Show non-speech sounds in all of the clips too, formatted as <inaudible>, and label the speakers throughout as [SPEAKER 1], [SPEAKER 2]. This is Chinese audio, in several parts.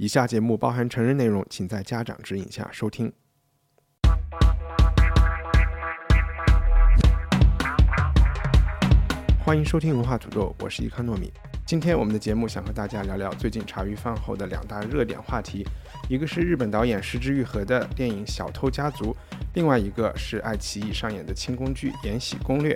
[SPEAKER 1] 以下节目包含成人内容，请在家长指引下收听。欢迎收听文化土豆，我是伊康糯米。今天我们的节目想和大家聊聊最近茶余饭后的两大热点话题，一个是日本导演石之愈合的电影《小偷家族》，另外一个是爱奇艺上演的轻宫剧《延禧攻略》。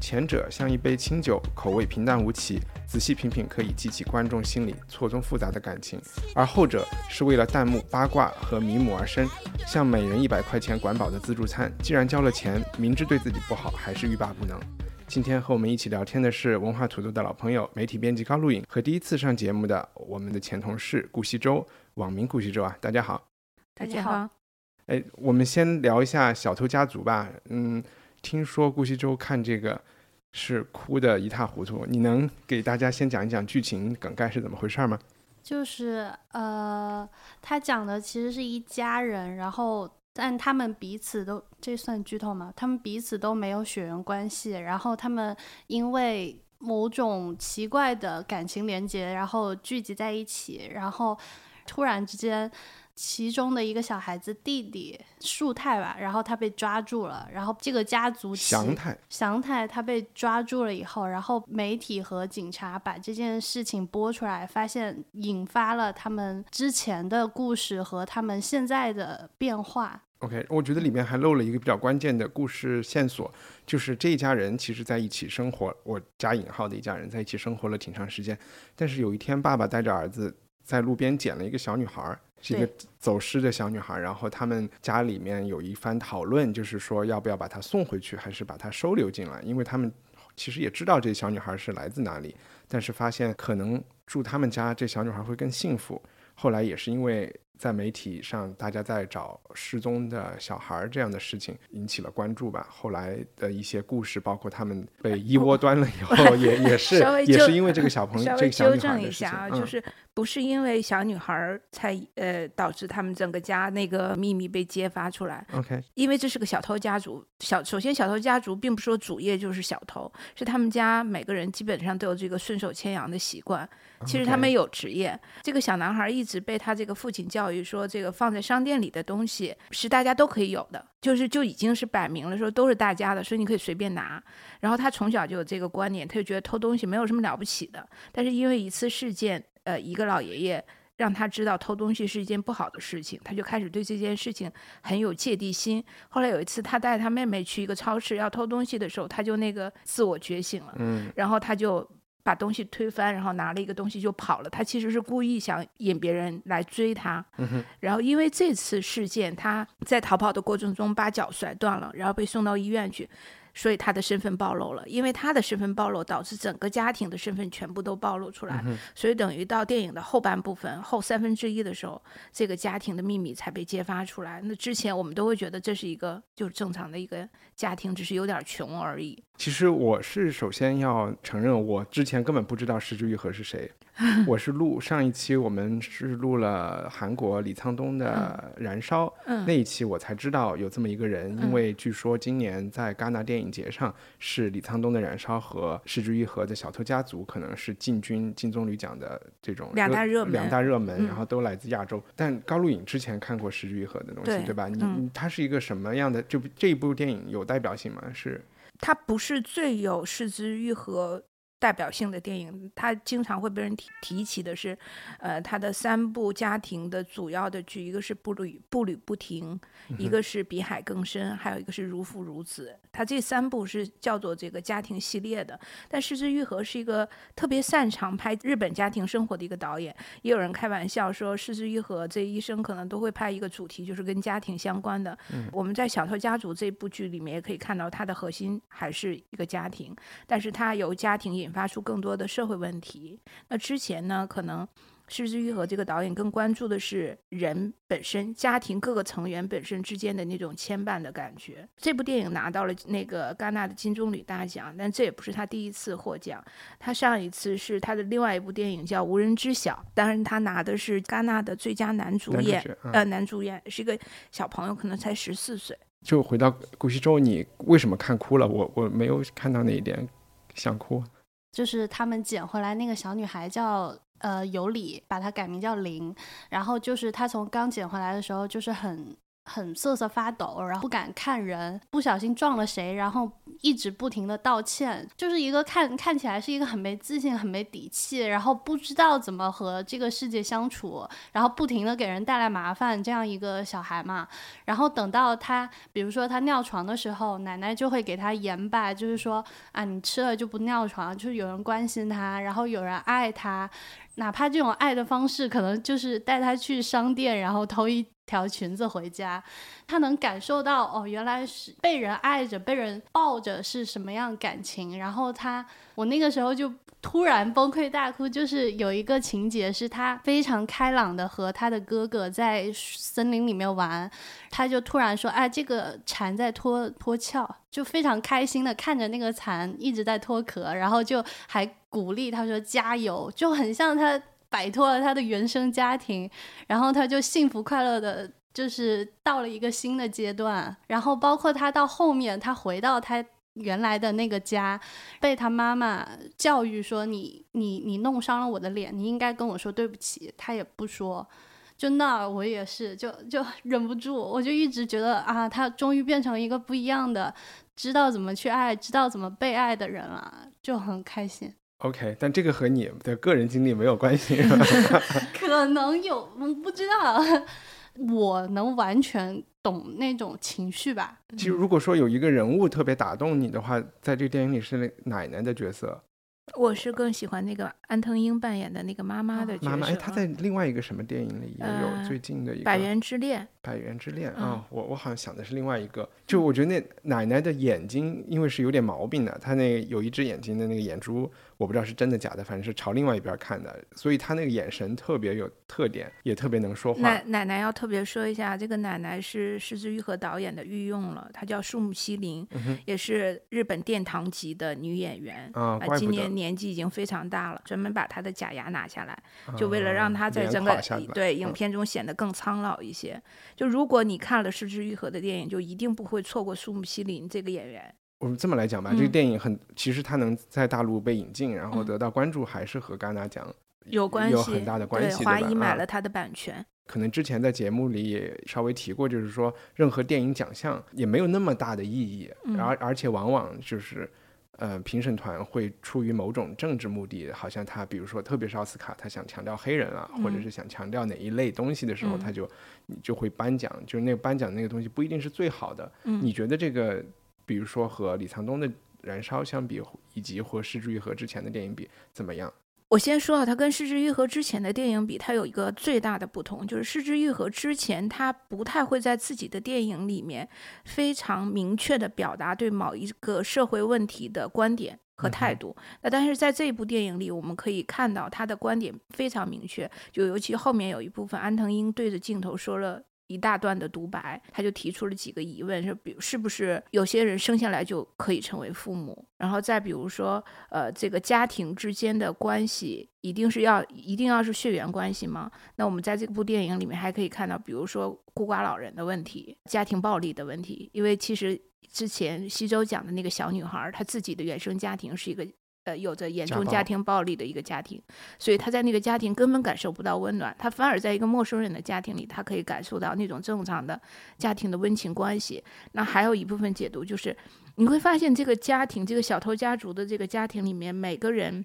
[SPEAKER 1] 前者像一杯清酒，口味平淡无奇，仔细品品可以激起观众心里错综复杂的感情；而后者是为了弹幕八卦和迷母而生，像每人一百块钱管饱的自助餐，既然交了钱，明知对自己不好，还是欲罢不能。今天和我们一起聊天的是文化土豆的老朋友、媒体编辑高露颖和第一次上节目的我们的前同事顾惜周，网名顾惜周啊，大家好。
[SPEAKER 2] 大家好，
[SPEAKER 1] 哎，我们先聊一下《小偷家族》吧。嗯，听说顾惜周看这个是哭的一塌糊涂，你能给大家先讲一讲剧情梗概是怎么回事吗？
[SPEAKER 2] 就是呃，他讲的其实是一家人，然后但他们彼此都这算剧透吗？他们彼此都没有血缘关系，然后他们因为某种奇怪的感情连接，然后聚集在一起，然后突然之间。其中的一个小孩子弟弟树太吧，然后他被抓住了，然后这个家族
[SPEAKER 1] 祥太
[SPEAKER 2] 祥太他被抓住了以后，然后媒体和警察把这件事情播出来，发现引发了他们之前的故事和他们现在的变化。
[SPEAKER 1] OK，我觉得里面还漏了一个比较关键的故事线索，就是这一家人其实在一起生活，我加引号的一家人在一起生活了挺长时间，但是有一天爸爸带着儿子在路边捡了一个小女孩儿，是一个走失的小女孩儿，然后他们家里面有一番讨论，就是说要不要把她送回去，还是把她收留进来，因为他们其实也知道这小女孩儿是来自哪里，但是发现可能住他们家这小女孩儿会更幸福。后来也是因为在媒体上大家在找失踪的小孩儿这样的事情引起了关注吧。后来的一些故事，包括他们被一窝 <laughs> 端了以后，<laughs> 也也是也是因为这个小 <laughs> 朋友这个小女
[SPEAKER 3] 纠正
[SPEAKER 1] 孩的事情
[SPEAKER 3] 一下啊，
[SPEAKER 1] 嗯
[SPEAKER 3] 就是不是因为小女孩儿才呃导致他们整个家那个秘密被揭发出来
[SPEAKER 1] ，OK
[SPEAKER 3] 因为这是个小偷家族。小首先，小偷家族并不是说主业就是小偷，是他们家每个人基本上都有这个顺手牵羊的习惯。其实他们有职业。这个小男孩一直被他这个父亲教育说，这个放在商店里的东西是大家都可以有的，就是就已经是摆明了说都是大家的，所以你可以随便拿。然后他从小就有这个观念，他就觉得偷东西没有什么了不起的。但是因为一次事件，呃，一个老爷爷让他知道偷东西是一件不好的事情，他就开始对这件事情很有芥蒂心。后来有一次，他带他妹妹去一个超市要偷东西的时候，他就那个自我觉醒了，
[SPEAKER 1] 嗯
[SPEAKER 3] 然后他就。把东西推翻，然后拿了一个东西就跑了。他其实是故意想引别人来追他。
[SPEAKER 1] 嗯
[SPEAKER 3] 然后因为这次事件，他在逃跑的过程中把脚摔断了，然后被送到医院去。所以他的身份暴露了，因为他的身份暴露，导致整个家庭的身份全部都暴露出来，所以等于到电影的后半部分后三分之一的时候，这个家庭的秘密才被揭发出来。那之前我们都会觉得这是一个就是正常的一个家庭，只是有点穷而已。
[SPEAKER 1] 其实我是首先要承认，我之前根本不知道石之愈合是谁。<laughs> 我是录上一期我们是录了韩国李沧东的《燃烧》，
[SPEAKER 3] 嗯
[SPEAKER 1] 那一期我才知道有这么一个人，因为据说今年在戛纳电影节上是李沧东的《燃烧》和石之愈合的《小偷家族》可能是进军金棕榈奖的这种
[SPEAKER 3] 两大热门
[SPEAKER 1] 两大热门，
[SPEAKER 3] 嗯
[SPEAKER 1] 然后都来自亚洲。但高露颖之前看过石之愈合的东西，
[SPEAKER 3] 对
[SPEAKER 1] 对吧？你
[SPEAKER 3] 嗯
[SPEAKER 1] 你它是一个什么样的？这部这一部电影有代表性吗？是
[SPEAKER 3] 它不是最有视之愈合代表性的电影，它经常会被人提提起的是，呃，他的三部家庭的主要的剧，一个是步履步履不停，一个是比海更深，还有一个是如父如子。他这三部是叫做这个家庭系列的。但失之愈合是一个特别擅长拍日本家庭生活的一个导演，也有人开玩笑说，失之愈合这一生可能都会拍一个主题，就是跟家庭相关的。我们在《小偷家族》这部剧里面也可以看到，它的核心还是一个家庭，但是它由家庭引引发出更多的社会问题。那之前呢，可能。失之愈合这个导演更关注的是人本身、家庭各个成员本身之间的那种牵绊的感觉。这部电影拿到了那个戛纳的金棕榈大奖，但这也不是他第一次获奖。他上一次是他的另外一部电影叫《无人知晓》，当然他拿的是戛纳的最佳男主演，呃，男主演是一个小朋友，可能才十四岁。
[SPEAKER 1] 就回到顾惜舟，你为什么看哭了？我我没有看到那一点，想哭。
[SPEAKER 2] 就是他们捡回来那个小女孩叫。呃，尤里把她改名叫林，然后就是她从刚捡回来的时候就是很。很瑟瑟发抖，然后不敢看人，不小心撞了谁，然后一直不停的道歉，就是一个看看起来是一个很没自信、很没底气，然后不知道怎么和这个世界相处，然后不停的给人带来麻烦这样一个小孩嘛。然后等到他，比如说他尿床的时候，奶奶就会给他言吧，就是说啊，你吃了就不尿床，就是有人关心他，然后有人爱他，哪怕这种爱的方式可能就是带他去商店，然后偷一。条裙子回家，他能感受到哦，原来是被人爱着、被人抱着是什么样感情。然后他，我那个时候就突然崩溃大哭，就是有一个情节是他非常开朗的和他的哥哥在森林里面玩，他就突然说：“哎，这个蝉在脱脱壳。”就非常开心的看着那个蚕一直在脱壳，然后就还鼓励他说：“加油！”就很像他。摆脱了他的原生家庭，然后他就幸福快乐的，就是到了一个新的阶段。然后包括他到后面，他回到他原来的那个家，被他妈妈教育说：“你你你弄伤了我的脸，你应该跟我说对不起。”他也不说。就那我也是，就就 <laughs> 忍不住，我就一直觉得啊，他终于变成一个不一样的，知道怎么去爱，知道怎么被爱的人了，就很开心。
[SPEAKER 1] OK，但这个和你的个人经历没有关系，<laughs>
[SPEAKER 2] 可能有，我不知道，<laughs> 我能完全懂那种情绪吧。
[SPEAKER 1] 其实，如果说有一个人物特别打动你的话，在这个电影里是那奶奶的角色。
[SPEAKER 3] 我是更喜欢那个安藤英扮演的那个妈妈的角色。
[SPEAKER 1] 妈妈，哎，她在另外一个什么电影里也有最近的一个《
[SPEAKER 3] 百元之恋》。
[SPEAKER 1] 百元之恋啊，我我好像想的是另外一个。就我觉得那奶奶的眼睛，因为是有点毛病的，她那有一只眼睛的那个眼珠。我不知道是真的假的，反正是朝另外一边看的，所以她那个眼神特别有特点，也特别能说话。
[SPEAKER 3] 奶奶奶要特别说一下，这个奶奶是石之愈和导演的御用了，她叫树木希林，也是日本殿堂级的女演员
[SPEAKER 1] 啊，
[SPEAKER 3] 今年年纪已经非常大了，专门把她的假牙拿下来，就为了让她在整个对影片中显得更苍老一些。就如果你看了失之愈合的电影，就一定不会错过苏木西林这个演员。
[SPEAKER 1] 我们这么来讲吧，这个电影很，其实它能在大陆被引进，然后得到关注，还是和戛纳奖
[SPEAKER 3] 有关
[SPEAKER 1] 系，有很大的关系。
[SPEAKER 3] 华谊买了它的版权。
[SPEAKER 1] 可能之前在节目里也稍微提过，就是说任何电影奖项也没有那么大的意义，而而且往往就是，呃，评审团会出于某种政治目的，好像他比如说，特别是奥斯卡，他想强调黑人啊，或者是想强调哪一类东西的时候，他就你就会颁奖，就是那个颁奖那个东西不一定是最好的。你觉得这个？比如说和李沧东的《燃烧》相比，以及和《失之愈合》之前的电影比，怎么样？
[SPEAKER 3] 我先说啊，它跟《失之愈合》之前的电影比，它有一个最大的不同，就是《失之愈合》之前，他不太会在自己的电影里面非常明确的表达对某一个社会问题的观点和态度。那但是在这部电影里，我们可以看到他的观点非常明确，就尤其后面有一部分，安藤英对着镜头说了。一大段的独白，他就提出了几个疑问，说，比如是不是有些人生下来就可以成为父母？然后再比如说，呃，这个家庭之间的关系一定是要一定要是血缘关系吗？那我们在这部电影里面还可以看到，比如说孤寡老人的问题、家庭暴力的问题，因为其实之前西周讲的那个小女孩，她自己的原生家庭是一个。呃，有着严重家庭暴力的一个家庭，所以他在那个家庭根本感受不到温暖，他反而在一个陌生人的家庭里，他可以感受到那种正常的家庭的温情关系。那还有一部分解读就是，你会发现这个家庭，这个小偷家族的这个家庭里面，每个人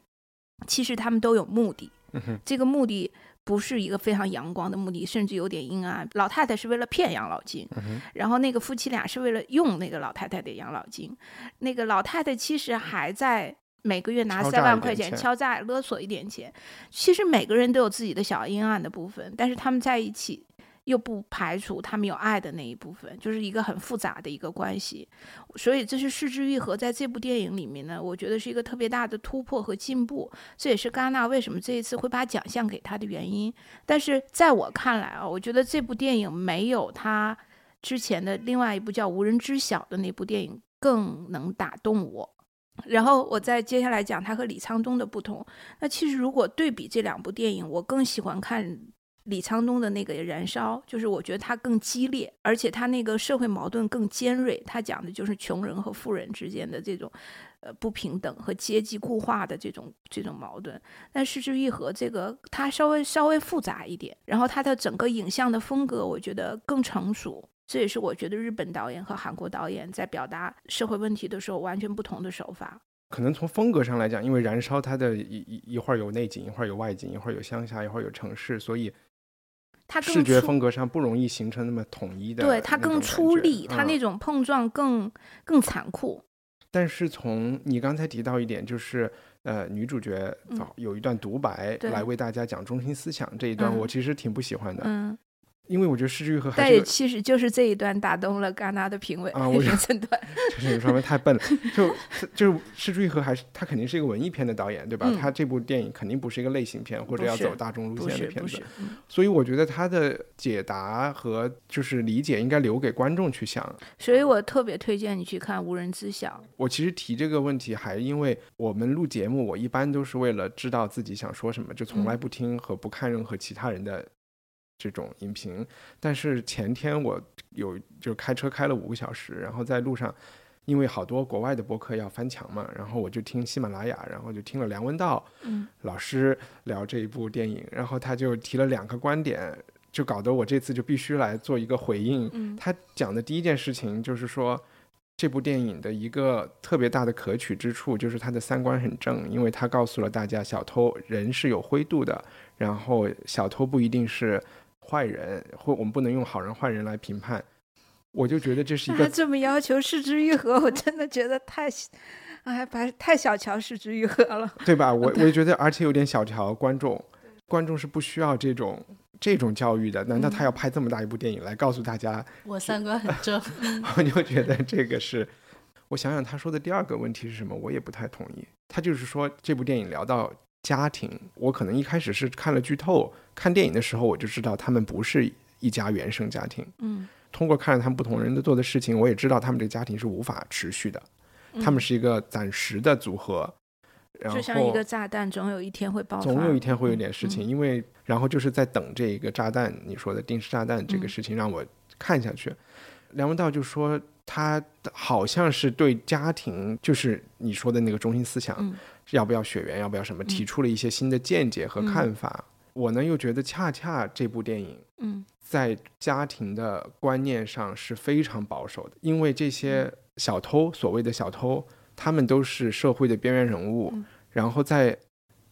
[SPEAKER 3] 其实他们都有目的，这个目的不是一个非常阳光的目的，甚至有点阴暗。老太太是为了骗养老金，然后那个夫妻俩是为了用那个老太太的养老金，那个老太太其实还在。每个月拿三万块钱敲诈勒索一点钱，其实每个人都有自己的小阴暗的部分，但是他们在一起又不排除他们有爱的那一部分，就是一个很复杂的一个关系。所以这是失之愈合在这部电影里面呢，我觉得是一个特别大的突破和进步。这也是戛纳为什么这一次会把奖项给他的原因。但是在我看来啊，我觉得这部电影没有他之前的另外一部叫《无人知晓》的那部电影更能打动我。然后我再接下来讲他和李沧东的不同。那其实如果对比这两部电影，我更喜欢看。李沧东的那个燃烧，就是我觉得他更激烈，而且他那个社会矛盾更尖锐。他讲的就是穷人和富人之间的这种，呃不平等和阶级固化的这种这种矛盾。但失之愈合这个，它稍微稍微复杂一点，然后它的整个影像的风格，我觉得更成熟。这也是我觉得日本导演和韩国导演在表达社会问题的时候完全不同的手法。
[SPEAKER 1] 可能从风格上来讲，因为燃烧它的一一一会儿有内景，一会儿有外景，一会儿有乡下，一会儿有城市，所以。
[SPEAKER 3] 它
[SPEAKER 1] 视觉风格上不容易形成那么统一的，
[SPEAKER 3] 对它更出力，
[SPEAKER 1] 它
[SPEAKER 3] 那种碰撞更更残酷。
[SPEAKER 1] 但是从你刚才提到一点，就是呃，女主角有一段独白来为大家讲中心思想这一段，我其实挺不喜欢的。
[SPEAKER 3] 嗯。
[SPEAKER 1] 因为我觉得失之愈合，
[SPEAKER 3] 但也其实就是这一段打动了戛纳的评委
[SPEAKER 1] 啊，我
[SPEAKER 3] 评审团，
[SPEAKER 1] 就是稍微太笨了。就 <laughs> 就是失之愈合，还是他肯定是一个文艺片的导演，对吧？他这部电影肯定不是一个类型片或者要走大众路线的片子，所以我觉得他的解答和就是理解应该留给观众去想。
[SPEAKER 3] 所以我特别推荐你去看《无人知晓》。
[SPEAKER 1] 我其实提这个问题，还因为我们录节目，我一般都是为了知道自己想说什么，就从来不听和不看任何其他人的。这种影评，但是前天我有就开车开了五个小时，然后在路上，因为好多国外的播客要翻墙嘛，然后我就听喜马拉雅，然后就听了梁文道老师聊这一部电影，然后他就提了两个观点，就搞得我这次就必须来做一个回应。他讲的第一件事情就是说，这部电影的一个特别大的可取之处就是他的三观很正，因为他告诉了大家，小偷人是有灰度的，然后小偷不一定是。坏人，或我们不能用好人坏人来评判，我就觉得这是一个
[SPEAKER 3] 这么要求失之愈合，<laughs> 我真的觉得太，哎，把太小瞧失之愈合了，
[SPEAKER 1] 对吧？我我也觉得，而且有点小瞧观众，观众是不需要这种这种教育的。难道他要拍这么大一部电影来告诉大家
[SPEAKER 2] 我三观很正？<laughs>
[SPEAKER 1] 我就觉得这个是，我想想他说的第二个问题是什么，我也不太同意。他就是说这部电影聊到。家庭，我可能一开始是看了剧透，看电影的时候我就知道他们不是一家原生家庭。
[SPEAKER 3] 嗯，
[SPEAKER 1] 通过看了他们不同人的做的事情，我也知道他们这个家庭是无法持续的，他们是一个暂时的组合。然后
[SPEAKER 3] 就像一个炸弹，总有一天会爆发。
[SPEAKER 1] 总有一天会有点事情，因为然后就是在等这一个炸弹，你说的定时炸弹这个事情让我看下去。梁文道就说他好像是对家庭，就是你说的那个中心思想。要不要血缘？要不要什么？提出了一些新的见解和看法。我呢又觉得，恰恰这部电影，
[SPEAKER 3] 嗯，
[SPEAKER 1] 在家庭的观念上是非常保守的。因为这些小偷，所谓的小偷，他们都是社会的边缘人物。然后在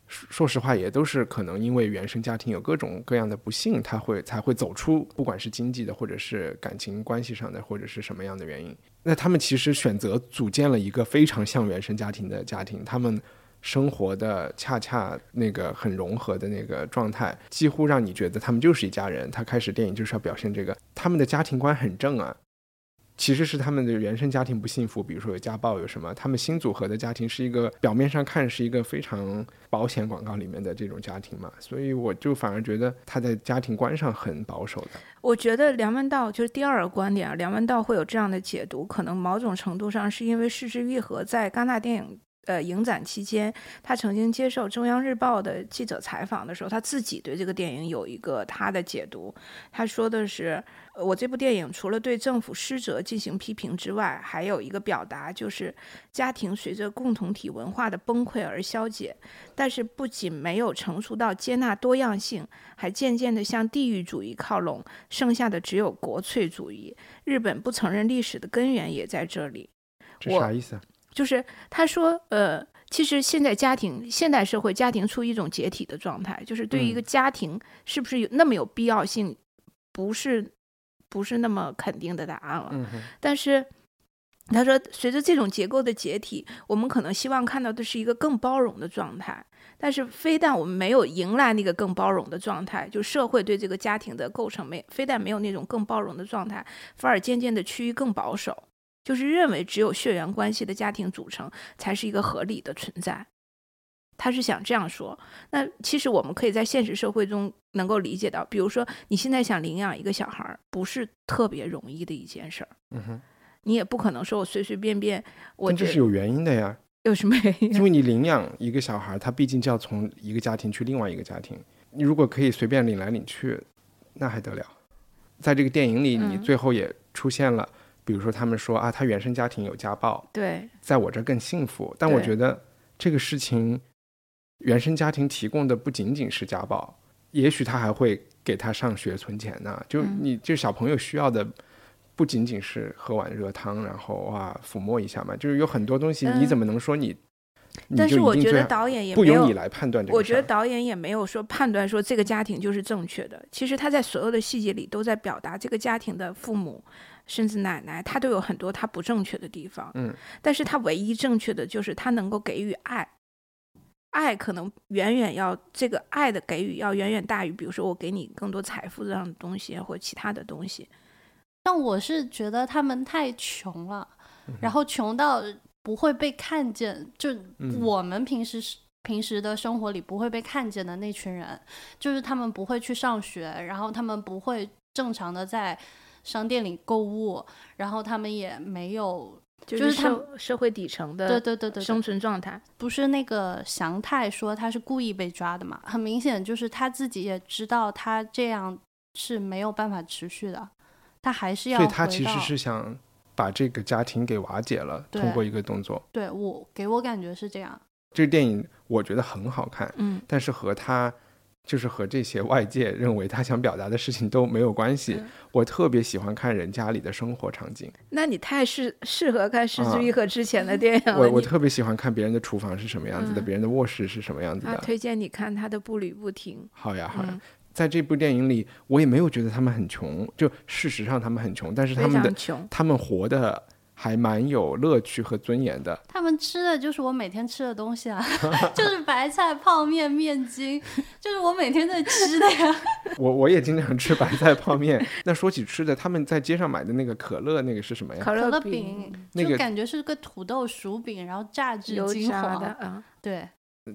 [SPEAKER 1] 说实话，也都是可能因为原生家庭有各种各样的不幸，他会才会走出，不管是经济的，或者是感情关系上的，或者是什么样的原因。那他们其实选择组建了一个非常像原生家庭的家庭，他们。生活的恰恰那个很融合的那个状态，几乎让你觉得他们就是一家人。他开始电影就是要表现这个，他们的家庭观很正啊，其实是他们的原生家庭不幸福，比如说有家暴有什么。他们新组合的家庭是一个表面上看是一个非常保险广告里面的这种家庭嘛，所以我就反而觉得他在家庭观上很保守的。
[SPEAKER 3] 我觉得梁文道就是第二个观点啊，梁文道会有这样的解读，可能某种程度上是因为失之愈合在戛纳电影。呃，影展期间，他曾经接受中央日报的记者采访的时候，他自己对这个电影有一个他的解读。他说的是：“我这部电影除了对政府失责进行批评之外，还有一个表达，就是家庭随着共同体文化的崩溃而消解。但是不仅没有成熟到接纳多样性，还渐渐地向地域主义靠拢，剩下的只有国粹主义。日本不承认历史的根源也在这里。”
[SPEAKER 1] 这啥意思啊？
[SPEAKER 3] 就是他说，呃，其实现在家庭、现代社会家庭处于一种解体的状态，就是对于一个家庭是不是有那么有必要性，不是不是那么肯定的答案了。但是他说，随着这种结构的解体，我们可能希望看到的是一个更包容的状态。但是非但我们没有迎来那个更包容的状态，就社会对这个家庭的构成没非但没有那种更包容的状态，反而渐渐的趋于更保守，就是认为只有血缘关系的家庭组成才是一个合理的存在。他是想这样说。那其实我们可以在现实社会中能够理解到，比如说你现在想领养一个小孩儿，不是特别容易的一件事儿。
[SPEAKER 1] 嗯哼，
[SPEAKER 3] 你也不可能说我随随便便，我觉
[SPEAKER 1] 这是有原因的呀。
[SPEAKER 3] 有什么原因？
[SPEAKER 1] 因为你领养一个小孩，他毕竟就要从一个家庭去另外一个家庭。你如果可以随便领来领去，那还得了？在这个电影里，你
[SPEAKER 3] 嗯
[SPEAKER 1] 最后也出现了，比如说他们说啊，他原生家庭有家暴，
[SPEAKER 3] 对
[SPEAKER 1] 在我这儿更幸福。但我觉得这个事情，原生家庭提供的不仅仅是家暴，也许他还会给他上学存钱呢。就
[SPEAKER 3] 嗯
[SPEAKER 1] 你就小朋友需要的。不仅仅是喝碗热汤，然后啊抚摸一下嘛，就是有很多东西，你
[SPEAKER 3] 嗯
[SPEAKER 1] 怎么能说你？你
[SPEAKER 3] 但
[SPEAKER 1] 是
[SPEAKER 3] 我觉得导演也
[SPEAKER 1] 不由你来判断这个
[SPEAKER 3] 我觉得导演也没有说判断说这个家庭就是正确的。其实他在所有的细节里都在表达这个家庭的父母甚至奶奶，她都有很多她不正确的地方。
[SPEAKER 1] 嗯，
[SPEAKER 3] 但是她唯一正确的就是她能够给予爱，爱可能远远要这个爱的给予要远远大于，比如说我给你更多财富这样的东西或其他的东西。
[SPEAKER 2] 但我是觉得他们太穷了，
[SPEAKER 1] 嗯
[SPEAKER 2] 然后穷到不会被看见，就
[SPEAKER 1] 嗯
[SPEAKER 2] 我们平时是平时的生活里不会被看见的那群人，就是他们不会去上学，然后他们不会正常的在商店里购物，然后他们也没有，
[SPEAKER 3] 就是
[SPEAKER 2] 他
[SPEAKER 3] 社社会底层的
[SPEAKER 2] 对对对对生，
[SPEAKER 3] 存状态。
[SPEAKER 2] 不是那个祥太说他是故意被抓的嘛？很明显就是他自己也知道他这样是没有办法持续的，他还是要
[SPEAKER 1] 所以他其实是想把这个家庭给瓦解了，通过一个动作。
[SPEAKER 2] 对我给我感觉是这样。
[SPEAKER 1] 这个电影我觉得很好看，
[SPEAKER 3] 嗯，
[SPEAKER 1] 但是和他就是和这些外界认为他想表达的事情都没有关系。
[SPEAKER 3] 嗯
[SPEAKER 1] 我特别喜欢看人家里的生活场景，
[SPEAKER 3] 那你太适适合看《失
[SPEAKER 1] 啊
[SPEAKER 3] 之愈合》之前的电影了。
[SPEAKER 1] 我我特别喜欢看别人的厨房是什么样子的，
[SPEAKER 3] 嗯
[SPEAKER 1] 别人的卧室是什么样子
[SPEAKER 3] 啊，
[SPEAKER 1] 的。
[SPEAKER 3] 推荐你看他的《步履不停
[SPEAKER 1] 好呀，》，好呀。
[SPEAKER 3] 嗯，
[SPEAKER 1] 在这部电影里，我也没有觉得他们很穷，就事实上他们很穷，但是他们的。他们活的还蛮有乐趣和尊严的。
[SPEAKER 2] 他们吃的就是我每天吃的东西啊，<laughs> 就是白菜、泡面、面筋，就是我每天在吃的呀。<laughs>
[SPEAKER 1] 我我也经常吃白菜泡面。那说起吃的，他们在街上买的那个可乐，那个是什么呀？
[SPEAKER 3] 可
[SPEAKER 2] 可乐
[SPEAKER 3] 饼
[SPEAKER 2] 饼，
[SPEAKER 1] 那个
[SPEAKER 2] 就感觉是个土豆薯饼，然后榨汁
[SPEAKER 3] 油炸
[SPEAKER 2] 金黄。
[SPEAKER 3] 的啊，
[SPEAKER 2] 对，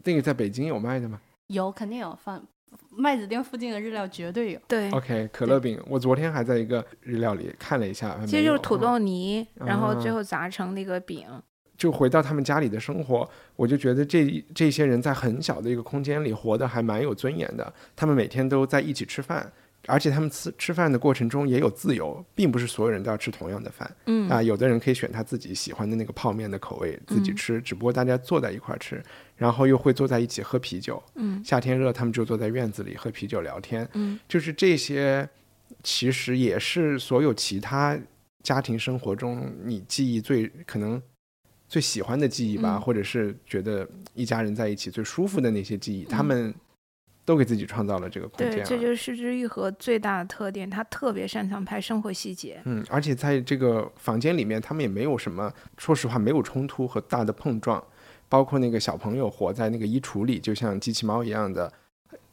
[SPEAKER 1] 那个在北京有卖的吗
[SPEAKER 2] 有肯定有放，麦子店附近的日料绝对有。
[SPEAKER 3] 对
[SPEAKER 1] ，？OK，可乐饼，我昨天还在一个日料里看了一下，
[SPEAKER 3] 其实就是土豆泥，然后最
[SPEAKER 1] 啊
[SPEAKER 3] 后砸成那个饼。
[SPEAKER 1] 就回到他们家里的生活，我就觉得这这些人在很小的一个空间里活得还蛮有尊严的。他们每天都在一起吃饭，而且他们吃吃饭的过程中也有自由，并不是所有人都要吃同样的饭
[SPEAKER 3] 嗯
[SPEAKER 1] 啊。有的人可以选他自己喜欢的那个泡面的口味自己
[SPEAKER 3] 嗯
[SPEAKER 1] 吃，只不过大家坐在一块儿吃，然后又会坐在一起喝啤酒。
[SPEAKER 3] 嗯
[SPEAKER 1] 夏天热，他们就坐在院子里喝啤酒聊天。
[SPEAKER 3] 嗯
[SPEAKER 1] 就是这些，其实也是所有其他家庭生活中你记忆最可能最喜欢的记忆吧，
[SPEAKER 3] 嗯
[SPEAKER 1] 或者是觉得一家人在一起最舒服的那些记忆，他
[SPEAKER 3] 嗯
[SPEAKER 1] 们都给自己创造了这个空，间、啊。
[SPEAKER 3] 这就是失之愈合最大的特点，他特别擅长拍生活细节。
[SPEAKER 1] 嗯，而且在这个房间里面，他们也没有什么，说实话没有冲突和大的碰撞，包括那个小朋友活在那个衣橱里，就像机器猫一样的，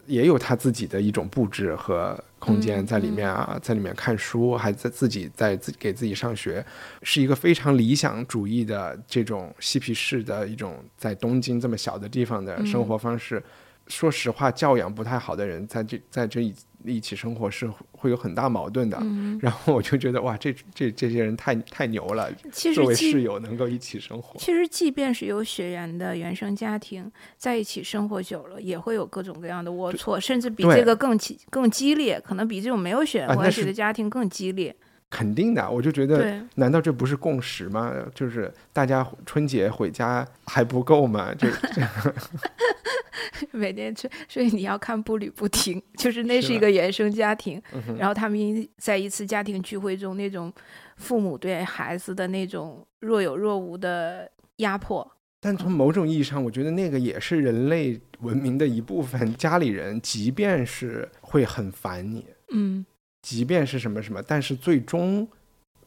[SPEAKER 1] 也有他自己的一种布置和空间
[SPEAKER 3] 嗯
[SPEAKER 1] 在里面啊，在里面看书，还在自己在自给自己上学，是一个非常理想主义的这种嬉皮士的一种在东京这么小的地方的生活方式。说实话，教养不太好的人在这在这一一起生活是会有很大矛盾的。
[SPEAKER 3] 嗯，
[SPEAKER 1] 然后我就觉得哇，这这这些人太太牛了，
[SPEAKER 3] 其
[SPEAKER 1] 作为室友能够一起生活。
[SPEAKER 3] 其实即便是有血缘的原生家庭，在一起生活久了，也会有各种各样的龌龊，甚至比这个更激更激烈，可能比这种没有血缘关系的家庭更激烈。
[SPEAKER 1] 肯定的，我就觉得，难道这不是共识吗？就是大家春节回家还不够吗？就这 <laughs> <laughs>
[SPEAKER 3] 每天去，所以你要看步履不停，就是那是一个原生家庭，
[SPEAKER 1] 嗯
[SPEAKER 3] 然后他们在一次家庭聚会中那种父母对孩子的那种若有若无的压迫，
[SPEAKER 1] 但从某种意义上，我觉得那个也是人类文明的一部分。家里人即便是会很烦你，
[SPEAKER 3] 嗯
[SPEAKER 1] 即便是什么什么，但是最终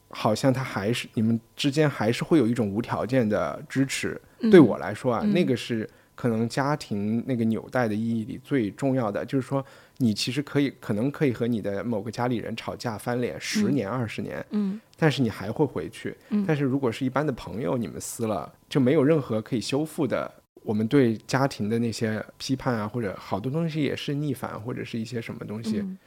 [SPEAKER 1] 好像他还是你们之间还是会有一种无条件的支持。
[SPEAKER 3] 嗯
[SPEAKER 1] 对我来说啊，
[SPEAKER 3] 嗯
[SPEAKER 1] 那个是可能家庭那个纽带的意义里最重要的，就是说你其实可以可能可以和你的某个家里人吵架翻脸十年二十年，
[SPEAKER 3] 嗯
[SPEAKER 1] 但是你还会回去。
[SPEAKER 3] 嗯
[SPEAKER 1] 但是如果是一般的朋友，你们撕了就没有任何可以修复的。我们对家庭的那些批判啊，或者好多东西也是逆反，或者是一些什么东西，
[SPEAKER 3] 嗯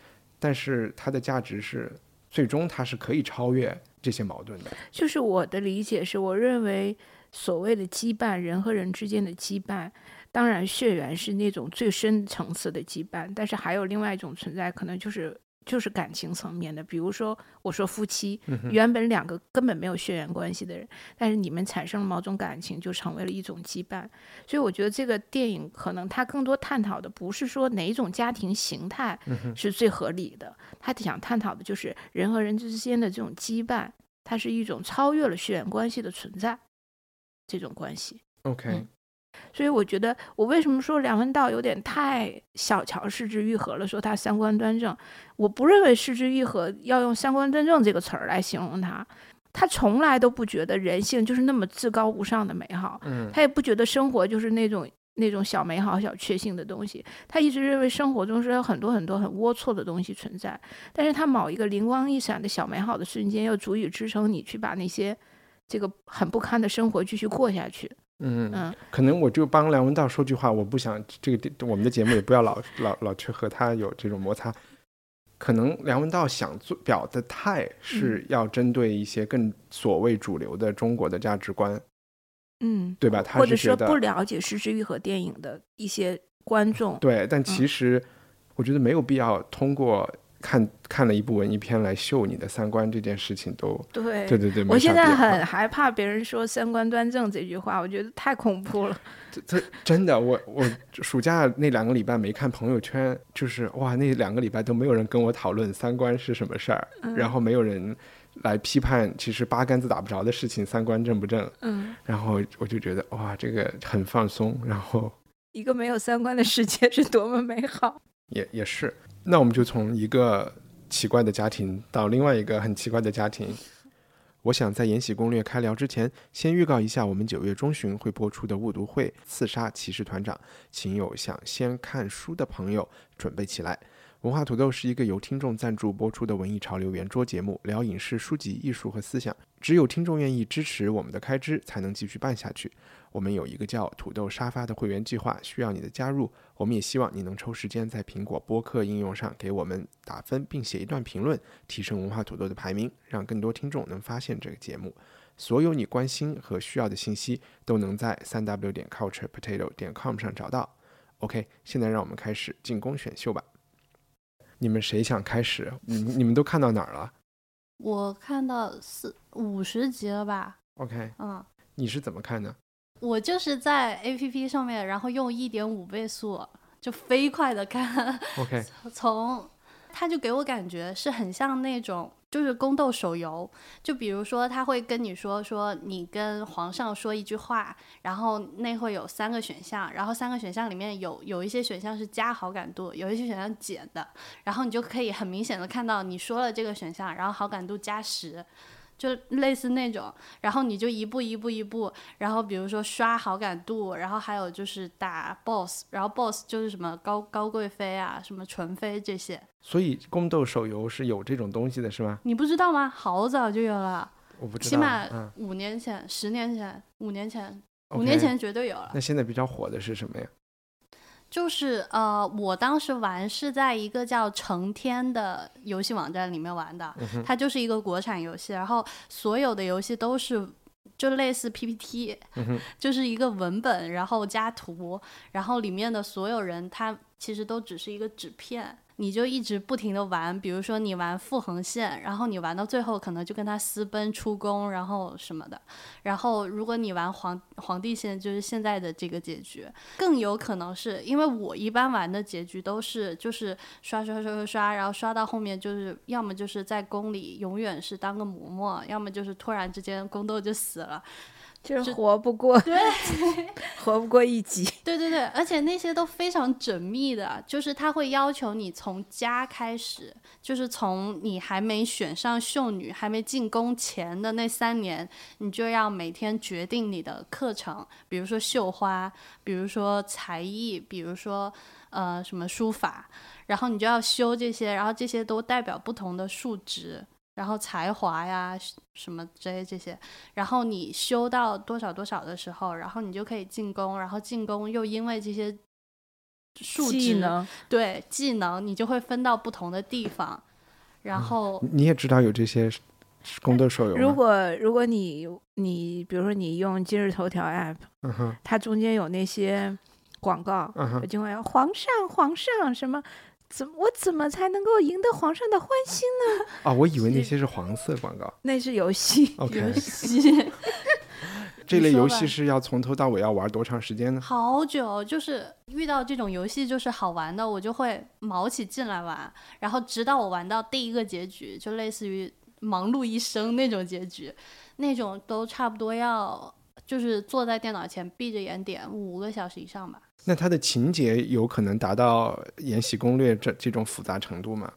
[SPEAKER 1] 但是它的价值是最终它是可以超越这些矛盾的。
[SPEAKER 3] 就是我的理解是，我认为所谓的羁绊，人和人之间的羁绊，当然血缘是那种最深层次的羁绊，但是还有另外一种存在，可能就是就是感情层面的。比如说，我说夫妻，原本两个根本没有血缘关系的人，但是你们产生了某种感情，就成为了一种羁绊。所以我觉得这个电影可能它更多探讨的不是说哪种家庭形态是最合理的，他想探讨的就是人和人之间的这种羁绊。它是一种超越了血缘关系的存在，这种关系。
[SPEAKER 1] OK，、
[SPEAKER 3] 嗯所以我觉得，我为什么说梁文道有点太小瞧失之愈合了？说他三观端正，我不认为失之愈合要用三观端正这个词儿来形容他。他从来都不觉得人性就是那么至高无上的美好，
[SPEAKER 1] 嗯
[SPEAKER 3] 他也不觉得生活就是那种那种小美好、小确幸的东西。他一直认为生活中是有很多很多很龌龊的东西存在，但是他某一个灵光一闪的小美好的瞬间，又足以支撑你去把那些这个很不堪的生活继续过下去。
[SPEAKER 1] 嗯
[SPEAKER 3] 嗯
[SPEAKER 1] 可能我就帮梁文道说句话，我不想这个我们的节目也不要老老老去和他有这种摩擦。可能梁文道想做表的态是要针对一些更所谓主流的中国的价值观，
[SPEAKER 3] 嗯，
[SPEAKER 1] 对吧？他
[SPEAKER 3] 或者说不了解失之愈合电影的一些观众，
[SPEAKER 1] 对，但其实我觉得没有必要通过看看了一部文艺片来秀你的三观这件事情都，
[SPEAKER 3] 对
[SPEAKER 1] 对对对，
[SPEAKER 3] 我现在很害怕别人说三观端正这句话，我觉得太恐怖了。<laughs>
[SPEAKER 1] 这这真的，我我暑假那两个礼拜没看朋友圈，就是哇，那两个礼拜都没有人跟我讨论三观是什么事儿，
[SPEAKER 3] 嗯
[SPEAKER 1] 然后没有人来批判，其实八竿子打不着的事情三观正不正，
[SPEAKER 3] 嗯，
[SPEAKER 1] 然后我就觉得哇，这个很放松，然后
[SPEAKER 3] 一个没有三观的世界是多么美好。
[SPEAKER 1] 也也是，那我们就从一个奇怪的家庭到另外一个很奇怪的家庭。我想在《延禧攻略》开聊之前，先预告一下我们九月中旬会播出的误读会《刺杀骑士团长》，请有想先看书的朋友准备起来。文化土豆是一个由听众赞助播出的文艺潮流圆桌节目，聊影视、书籍、艺术和思想。只有听众愿意支持我们的开支，才能继续办下去。我们有一个叫“土豆沙发”的会员计划，需要你的加入。我们也希望你能抽时间在苹果播客应用上给我们打分，并写一段评论，提升文化土豆的排名，让更多听众能发现这个节目。所有你关心和需要的信息都能在三 w 点 culturepotato 点 com 上找到。OK，现在让我们开始进攻选秀吧。你们谁想开始？你们你们都看到哪儿了
[SPEAKER 2] 我看到四五十集了吧
[SPEAKER 1] ？？OK，
[SPEAKER 2] 嗯，
[SPEAKER 1] 你是怎么看的？
[SPEAKER 2] 我就是在 A P P 上面，然后用一点五倍速就飞快的看
[SPEAKER 1] ，OK，<laughs>
[SPEAKER 2] 从他就给我感觉是很像那种就是宫斗手游，就比如说他会跟你说说你跟皇上说一句话，然后那会有三个选项，然后三个选项里面有有一些选项是加好感度，有一些选项减的，然后你就可以很明显的看到你说了这个选项，然后好感度加十。就类似那种，然后你就一步一步一步，然后比如说刷好感度，然后还有就是打 boss，然后 boss 就是什么高高贵妃啊，什么纯妃这些，
[SPEAKER 1] 所以宫斗手游是有这种东西的，是吗？
[SPEAKER 2] 你不知道吗？好早就有了，
[SPEAKER 1] 我不知道。
[SPEAKER 2] 起码
[SPEAKER 1] 嗯
[SPEAKER 2] 五年前、十年前、五年前、五年前绝对有了
[SPEAKER 1] 那。现在比较火的是什么呀？
[SPEAKER 2] 就是呃，我当时玩是在一个叫成天的游戏网站里面玩的，
[SPEAKER 1] 嗯
[SPEAKER 2] 它就是一个国产游戏，然后所有的游戏都是就类似 PPT，、
[SPEAKER 1] 嗯
[SPEAKER 2] 就是一个文本，然后加图，然后里面的所有人他其实都只是一个纸片。你就一直不停的玩，比如说你玩复横线，然后你玩到最后可能就跟他私奔出宫，然后什么的。然后如果你玩皇皇帝线，就是现在的这个结局，更有可能是因为我一般玩的结局都是就是刷刷刷刷刷，然后刷到后面就是要么就是在宫里永远是当个嬷嬷，要么就是突然之间宫斗就死了。
[SPEAKER 3] 就是活不过，
[SPEAKER 2] 对，<laughs>
[SPEAKER 3] 活不过一集。<laughs>
[SPEAKER 2] 对对对，而且那些都非常缜密的，就是他会要求你从家开始，就是从你还没选上秀女、还没进宫前的那三年，你就要每天决定你的课程，比如说绣花，比如说才艺，比如说呃什么书法，然后你就要修这些，然后这些都代表不同的数值。然后才华呀，什么这些这些，然后你修到多少多少的时候，然后你就可以进宫，然后进宫又因为这些数值
[SPEAKER 3] 技能
[SPEAKER 2] 对技能，你就会分到不同的地方，然后
[SPEAKER 1] 你也知道有这些宫斗手游？
[SPEAKER 3] 如果如果你你比如说你用今日头条 app，
[SPEAKER 1] 嗯，
[SPEAKER 3] 它中间有那些广告，
[SPEAKER 1] 嗯哼
[SPEAKER 3] 有经常皇上皇上什么。怎么我怎么才能够赢得皇上的欢心呢？<laughs>
[SPEAKER 1] 啊，我以为那些是黄色广告。
[SPEAKER 3] 那是游戏，<laughs>
[SPEAKER 1] OK，
[SPEAKER 2] 游戏 <laughs>
[SPEAKER 1] 这类游戏是要从头到尾要玩多长时间呢？
[SPEAKER 2] 好久，就是遇到这种游戏就是好玩的，我就会卯起劲来玩，然后直到我玩到第一个结局，就类似于忙碌一生那种结局，那种都差不多要就是坐在电脑前闭着眼点五个小时以上吧。
[SPEAKER 1] 那它的情节有可能达到《延禧攻略》这这种复杂程度吗？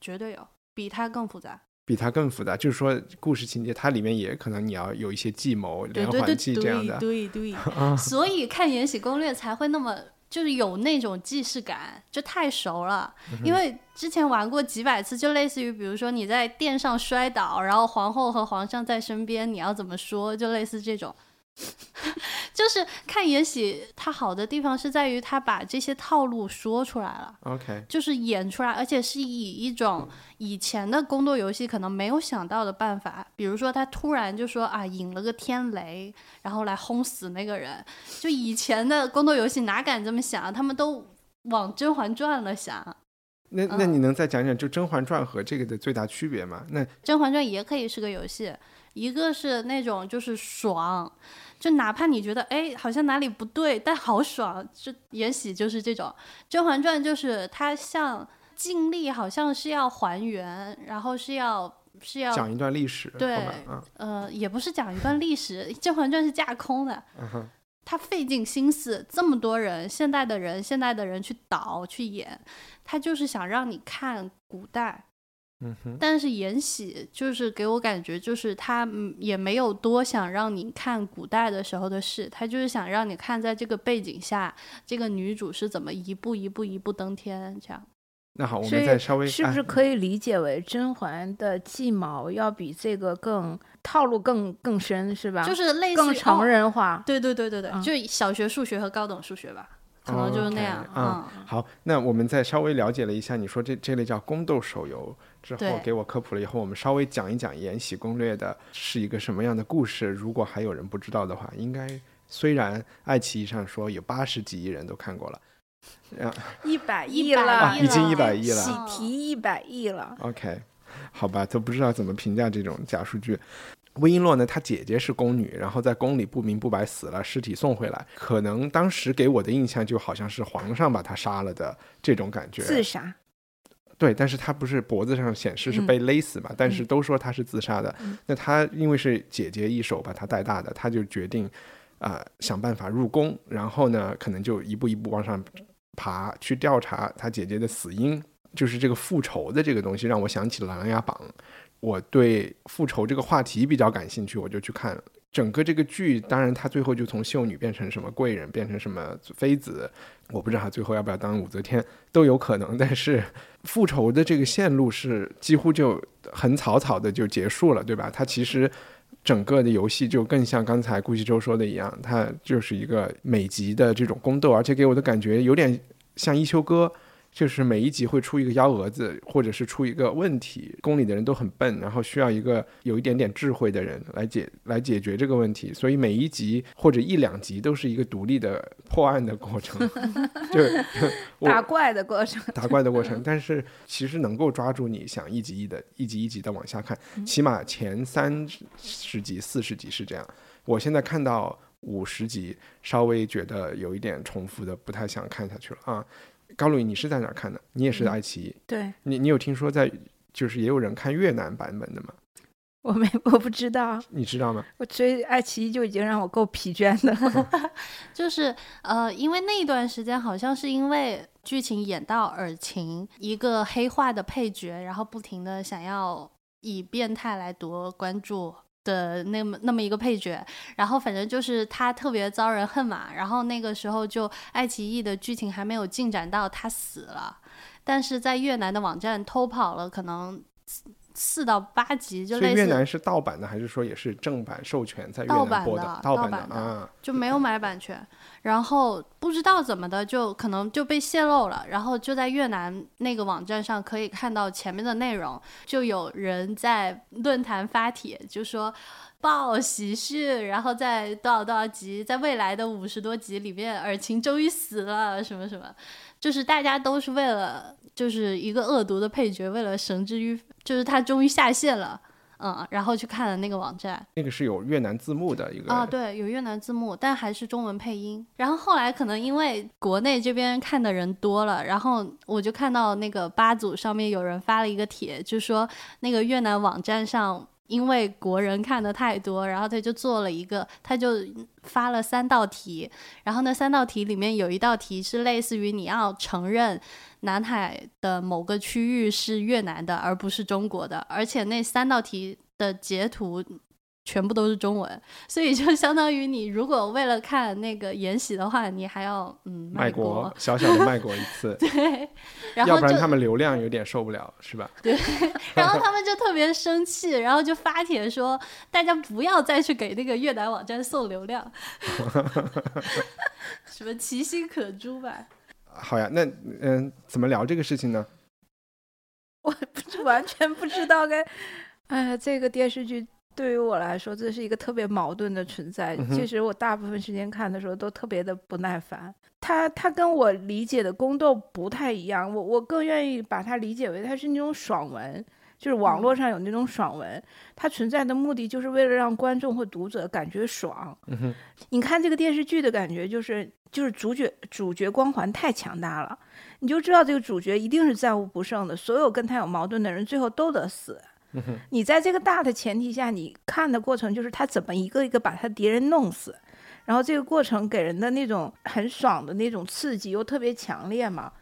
[SPEAKER 2] 绝对有，比它更复杂。
[SPEAKER 1] 比它更复杂，就是说故事情节它里面也可能你要有一些计谋、连
[SPEAKER 2] 对对对
[SPEAKER 1] 环计这样的。
[SPEAKER 2] 对对 <laughs> 所以看《延禧攻略》才会那么就是有那种既视感，就太熟了。
[SPEAKER 1] 嗯
[SPEAKER 2] 因为之前玩过几百次，就类似于比如说你在殿上摔倒，然后皇后和皇上在身边，你要怎么说？就类似这种。<laughs> 就是看《延禧》，它好的地方是在于它把这些套路说出来了。
[SPEAKER 1] OK，
[SPEAKER 2] 就是演出来，而且是以一种以前的宫斗游戏可能没有想到的办法，比如说他突然就说啊引了个天雷，然后来轰死那个人。就以前的宫斗游戏哪敢这么想，他们都往《甄嬛传》了想，《
[SPEAKER 1] 那那
[SPEAKER 2] 嗯
[SPEAKER 1] 你能再讲讲就《甄嬛传》和这个的最大区别吗？那
[SPEAKER 2] 甄嬛传》也可以是个游戏，一个是那种就是爽。就哪怕你觉得哎好像哪里不对，但好爽，就《延禧》就是这种，《甄嬛传》就是它像尽力好像是要还原，然后是要是要
[SPEAKER 1] 讲一段历史，
[SPEAKER 2] 对
[SPEAKER 1] 后面啊，
[SPEAKER 2] 呃，也不是讲一段历史，《甄嬛传》是架空的，
[SPEAKER 1] 嗯，
[SPEAKER 2] 他费尽心思，这么多人，现代的人，现代的人去导去演，他就是想让你看古代。
[SPEAKER 1] 嗯哼，
[SPEAKER 2] 但是《延禧》就是给我感觉，就是他嗯也没有多想让你看古代的时候的事，他就是想让你看在这个背景下，这个女主是怎么一步一步一步登天这样。
[SPEAKER 1] 那好，我们再稍微
[SPEAKER 3] 是不是
[SPEAKER 1] 哎
[SPEAKER 3] 可以理解为甄嬛的计谋要比这个更套路更更深，是吧？
[SPEAKER 2] 就是类似于
[SPEAKER 3] 更成
[SPEAKER 2] 哦
[SPEAKER 3] 人化。
[SPEAKER 2] 对对对对对，
[SPEAKER 3] 嗯
[SPEAKER 2] 就小学数学和高等数学吧，可能就是那样。
[SPEAKER 1] 嗯好，那我们再稍微了解了一下，你说这这类叫宫斗手游之后，给我科普了以后，我们稍微讲一讲《延禧攻略》的是一个什么样的故事。如果还有人不知道的话，应该虽然爱奇艺上说有八十几亿人都看过了，啊 <laughs>
[SPEAKER 3] 一百亿了，
[SPEAKER 1] 啊已经
[SPEAKER 2] 了
[SPEAKER 1] 100亿了
[SPEAKER 3] 喜提一百亿了。
[SPEAKER 1] ，OK，好吧，都不知道怎么评价这种假数据。魏璎珞呢，她姐姐是宫女，然后在宫里不明不白死了，尸体送回来，可能当时给我的印象就好像是皇上把她杀了的这种感觉。
[SPEAKER 3] 自杀，
[SPEAKER 1] 对，但是他不是脖子上显示是
[SPEAKER 3] 嗯
[SPEAKER 1] 被勒死嘛？但是
[SPEAKER 3] 嗯
[SPEAKER 1] 都说他是自杀的。
[SPEAKER 3] 嗯
[SPEAKER 1] 那他因为是姐姐一手把他带大的，他就决定啊、呃想办法入宫，然后呢，可能就一步一步往上爬，去调查他姐姐的死因。就是这个复仇的这个东西，让我想起了《琅琊榜》。我对复仇这个话题比较感兴趣，我就去看了。整个这个剧，当然他最后就从秀女变成什么贵人，变成什么妃子，我不知道他最后要不要当武则天，都有可能。但是复仇的这个线路是几乎就很草草的就结束了，对吧？它其实整个的游戏就更像刚才顾惜舟说的一样，它就是一个每集的这种宫斗，而且给我的感觉有点像一休哥。就是每一集会出一个幺蛾子，或者是出一个问题，宫里的人都很笨，然后需要一个有一点点智慧的人来解来解决这个问题，所以每一集或者一两集都是一个独立的破案的过程，<laughs> 就 <laughs> 我
[SPEAKER 3] 打怪的过程。
[SPEAKER 1] 打怪的过程，<laughs> 但是其实能够抓住你想一集一的一集一集的往下看，起码前三十集、四十集是这样。我现在看到五十集，稍微觉得有一点重复的，不太想看下去了啊。高露，你是在哪儿看的？你也是爱奇艺，
[SPEAKER 3] 对
[SPEAKER 1] 你你有听说在就是也有人看越南版本的吗？<laughs>
[SPEAKER 3] 我没我不知道，<laughs>
[SPEAKER 1] 你知道吗？
[SPEAKER 3] 我追爱奇艺就已经让我够疲倦的了。<laughs>
[SPEAKER 2] 就是呃，因为那一段时间好像是因为剧情演到尔晴一个黑化的配角，然后不停的想要以变态来夺关注的那么那么一个配角，然后反正就是他特别遭人恨嘛，然后那个时候就爱奇艺的剧情还没有进展到他死了，但是在越南的网站偷跑了可能。四到八集就类似，
[SPEAKER 1] 越南是盗版的，还是说也是正版授权在越
[SPEAKER 2] 盗版
[SPEAKER 1] 南播
[SPEAKER 2] 的，
[SPEAKER 1] 盗
[SPEAKER 2] 版
[SPEAKER 1] 的啊？
[SPEAKER 2] 就没有买版权，然后不知道怎么的，就可能就被泄露了，然后就在越南那个网站上可以看到前面的内容，就有人在论坛发帖，就说报喜讯，然后在多少多少集，在未来的五十多集里面，尔晴终于死了，什么什么，就是大家都是为了。就是一个恶毒的配角，为了绳之于，就是他终于下线了，嗯，然后去看了那个网站，
[SPEAKER 1] 那个是有越南字幕的一个
[SPEAKER 2] 啊，对，有越南字幕，但还是中文配音。然后后来可能因为国内这边看的人多了，然后我就看到那个八组上面有人发了一个帖，就说那个越南网站上。因为国人看的太多，然后他就做了一个，他就发了三道题，然后那三道题里面有一道题是类似于你要承认南海的某个区域是越南的，而不是中国的，而且那三道题的截图。全部都是中文，所以就相当于你如果为了看那个《延禧》的话，你还要嗯
[SPEAKER 1] 卖
[SPEAKER 2] 国，
[SPEAKER 1] 小小的卖国一次，<laughs>
[SPEAKER 2] 对，
[SPEAKER 1] 要不然他们流量有点受不了，是吧？<laughs>
[SPEAKER 2] 对，然后他们就特别生气，然后就发帖说大家不要再去给那个越南网站送流量，<laughs> 什么其心可诛吧？
[SPEAKER 1] 好呀，那嗯，怎么聊这个事情呢？
[SPEAKER 3] 我不是完全不知道该，哎呀，这个电视剧。对于我来说，这是一个特别矛盾的存在。其实我大部分时间看的时候都特别的不耐烦。他他跟我理解的宫斗不太一样，我我更愿意把它理解为它是那种爽文，就是网络上有那种爽文，它存在的目的就是为了让观众或读者感觉爽。你看这个电视剧的感觉就是就是主角主角光环太强大了，你就知道这个主角一定是在无不胜的，所有跟他有矛盾的人最后都得死。你在这个大的前提下，你看的过程就是他怎么一个一个把他敌人弄死，然后这个过程给人的那种很爽的那种刺激又特别强烈嘛，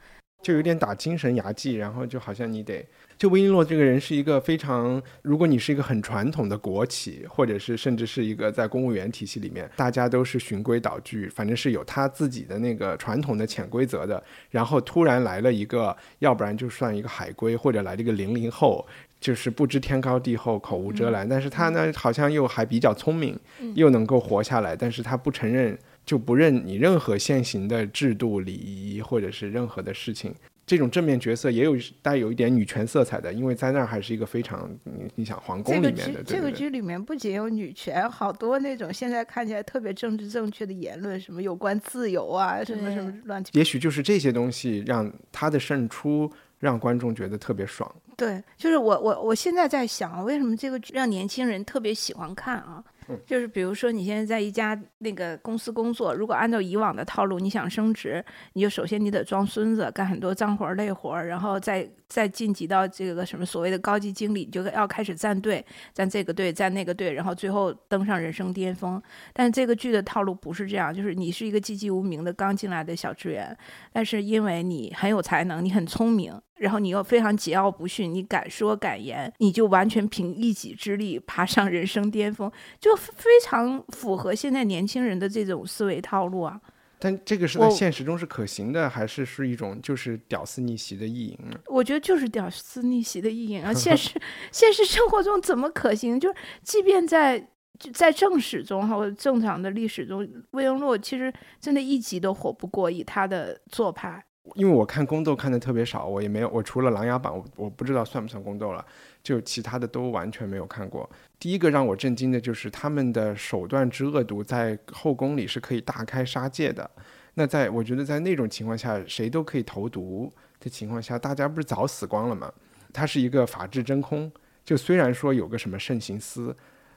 [SPEAKER 1] 就有点打精神牙祭，然后就好像你得，就温一洛这个人是一个非常，如果你是一个很传统的国企，或者是甚至是一个在公务员体系里面，大家都是循规蹈矩，反正是有他自己的那个传统的潜规则的，然后突然来了一个，要不然就算一个海归，或者来了一个零零后。就是不知天高地厚，口无遮拦。但是他呢，好像又还比较聪明，又能够活下来。但是他不承认，就不认你任何现行的制度、礼仪，或者是任何的事情。这种正面角色也有带有一点女权色彩的，因为在那儿还是一个非常，你你想皇宫里面的。
[SPEAKER 3] 这个剧里面不仅有女权，好多那种现在看起来特别政治正确的言论，什么有关自由啊，什么什么乱七八糟。
[SPEAKER 1] 也许就是这些东西让他的胜出。让观众觉得特别爽。
[SPEAKER 3] 对，就是我我我现在在想，为什么这个让年轻人特别喜欢看啊？就是比如说，你现在在一家那个公司工作，如果按照以往的套路，你想升职，你就首先你得装孙子，干很多脏活累活，然后再再晋级到这个什么所谓的高级经理，你就要开始站队，站这个队，站那个队，然后最后登上人生巅峰。但这个剧的套路不是这样，就是你是一个籍籍无名的刚进来的小职员，但是因为你很有才能，你很聪明。然后你又非常桀骜不驯，你敢说敢言，你就完全凭一己之力爬上人生巅峰，就非常符合现在年轻人的这种思维套路啊。
[SPEAKER 1] 但这个是在现实中是可行的，还是是一种就是屌丝逆袭的意淫呢？
[SPEAKER 3] 我觉得就是屌丝逆袭的意淫啊！现实 <laughs> 现实生活中怎么可行？就是即便在在正史中或者正常的历史中，魏璎珞其实真的一集都活不过，以她的做派。
[SPEAKER 1] 因为我看宫斗看的特别少，我也没有，我除了《琅琊榜》，我我不知道算不算宫斗了，就其他的都完全没有看过。第一个让我震惊的就是他们的手段之恶毒，在后宫里是可以大开杀戒的。那在我觉得在那种情况下，谁都可以投毒的情况下，大家不是早死光了吗？它是一个法治真空。就虽然说有个什么慎刑司，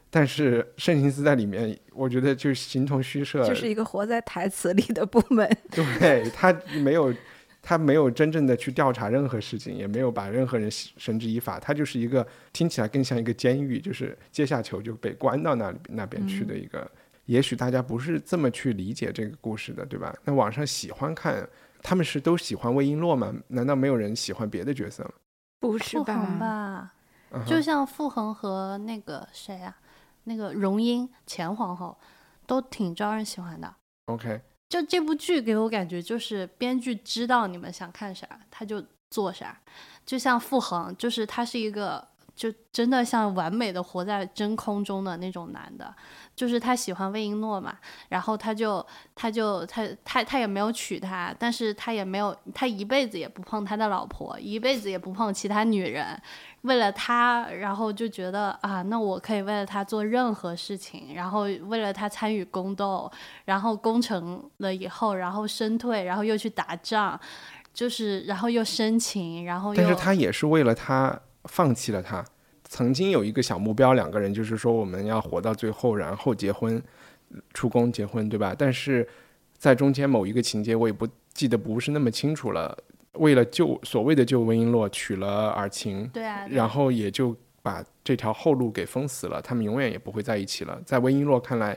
[SPEAKER 1] 但是慎刑司在里面，我觉得就形同虚设，
[SPEAKER 3] 就是一个活在台词里的部门。
[SPEAKER 1] 对他没有。他没有真正的去调查任何事情，也没有把任何人绳之以法，他就是一个听起来更像一个监狱，就是阶下囚就被关到那里那边去的一个。也许大家不是这么去理解这个故事的，对吧？那网上喜欢看，他们是都喜欢魏璎珞吗？难道没有人喜欢别的角色吗？
[SPEAKER 3] 不是
[SPEAKER 2] 傅恒
[SPEAKER 3] 吧？
[SPEAKER 2] 就像傅恒和那个谁啊，那个荣英前皇后，都挺招人喜欢的。
[SPEAKER 1] OK，
[SPEAKER 2] 就这部剧给我感觉就是编剧知道你们想看啥，他就做啥。就像傅恒，就是他是一个就真的像完美的活在真空中的那种男的，就是他喜欢魏璎珞嘛，然后他就他就他他他也没有娶她，但是他也没有他一辈子也不碰他的老婆，一辈子也不碰其他女人，为了他，然后就觉得啊，那我可以为了他做任何事情，然后为了他参与宫斗，然后攻城了以后，然后身退，然后又去打仗，就是然后又深情，然后又
[SPEAKER 1] 但是他也是为了他放弃了他。曾经有一个小目标，两个人就是说我们要活到最后，然后结婚，出宫结婚，对吧？但是在中间某一个情节，我也不记得不是那么清楚了。为了救所谓的救温璎珞，娶了尔晴，
[SPEAKER 2] 对啊，对
[SPEAKER 1] 然后也就把这条后路给封死了，他们永远也不会在一起了。在温璎珞看来，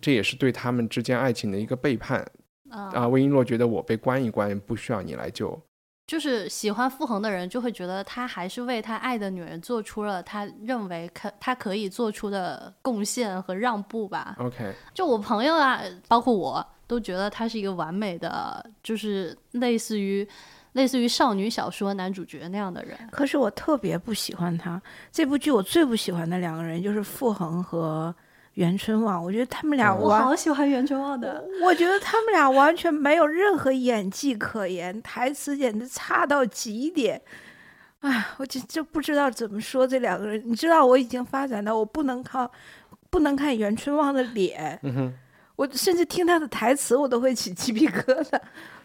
[SPEAKER 1] 这也是对他们之间爱情的一个背叛
[SPEAKER 2] 嗯
[SPEAKER 1] 啊。温璎珞觉得我被关一关，不需要你来救。
[SPEAKER 2] 就是喜欢傅恒的人就会觉得他还是为他爱的女人做出了他认为可他可以做出的贡献和让步吧。
[SPEAKER 1] OK，
[SPEAKER 2] 就我朋友啊，包括我都觉得他是一个完美的，就是类似于类似于少女小说男主角那样的人。
[SPEAKER 3] 可是我特别不喜欢他。这部剧我最不喜欢的两个人就是傅恒和袁春望，我觉得他们俩
[SPEAKER 1] 哦
[SPEAKER 2] 我，好喜欢袁春望的，
[SPEAKER 3] 我觉得他们俩完全没有任何演技可言，台词简直差到极点。哎，我就就不知道怎么说这两个人。你知道，我已经发展到我不能靠，不能看袁春望的脸，
[SPEAKER 1] 嗯哼。
[SPEAKER 3] 我甚至听他的台词我都会起鸡皮疙瘩。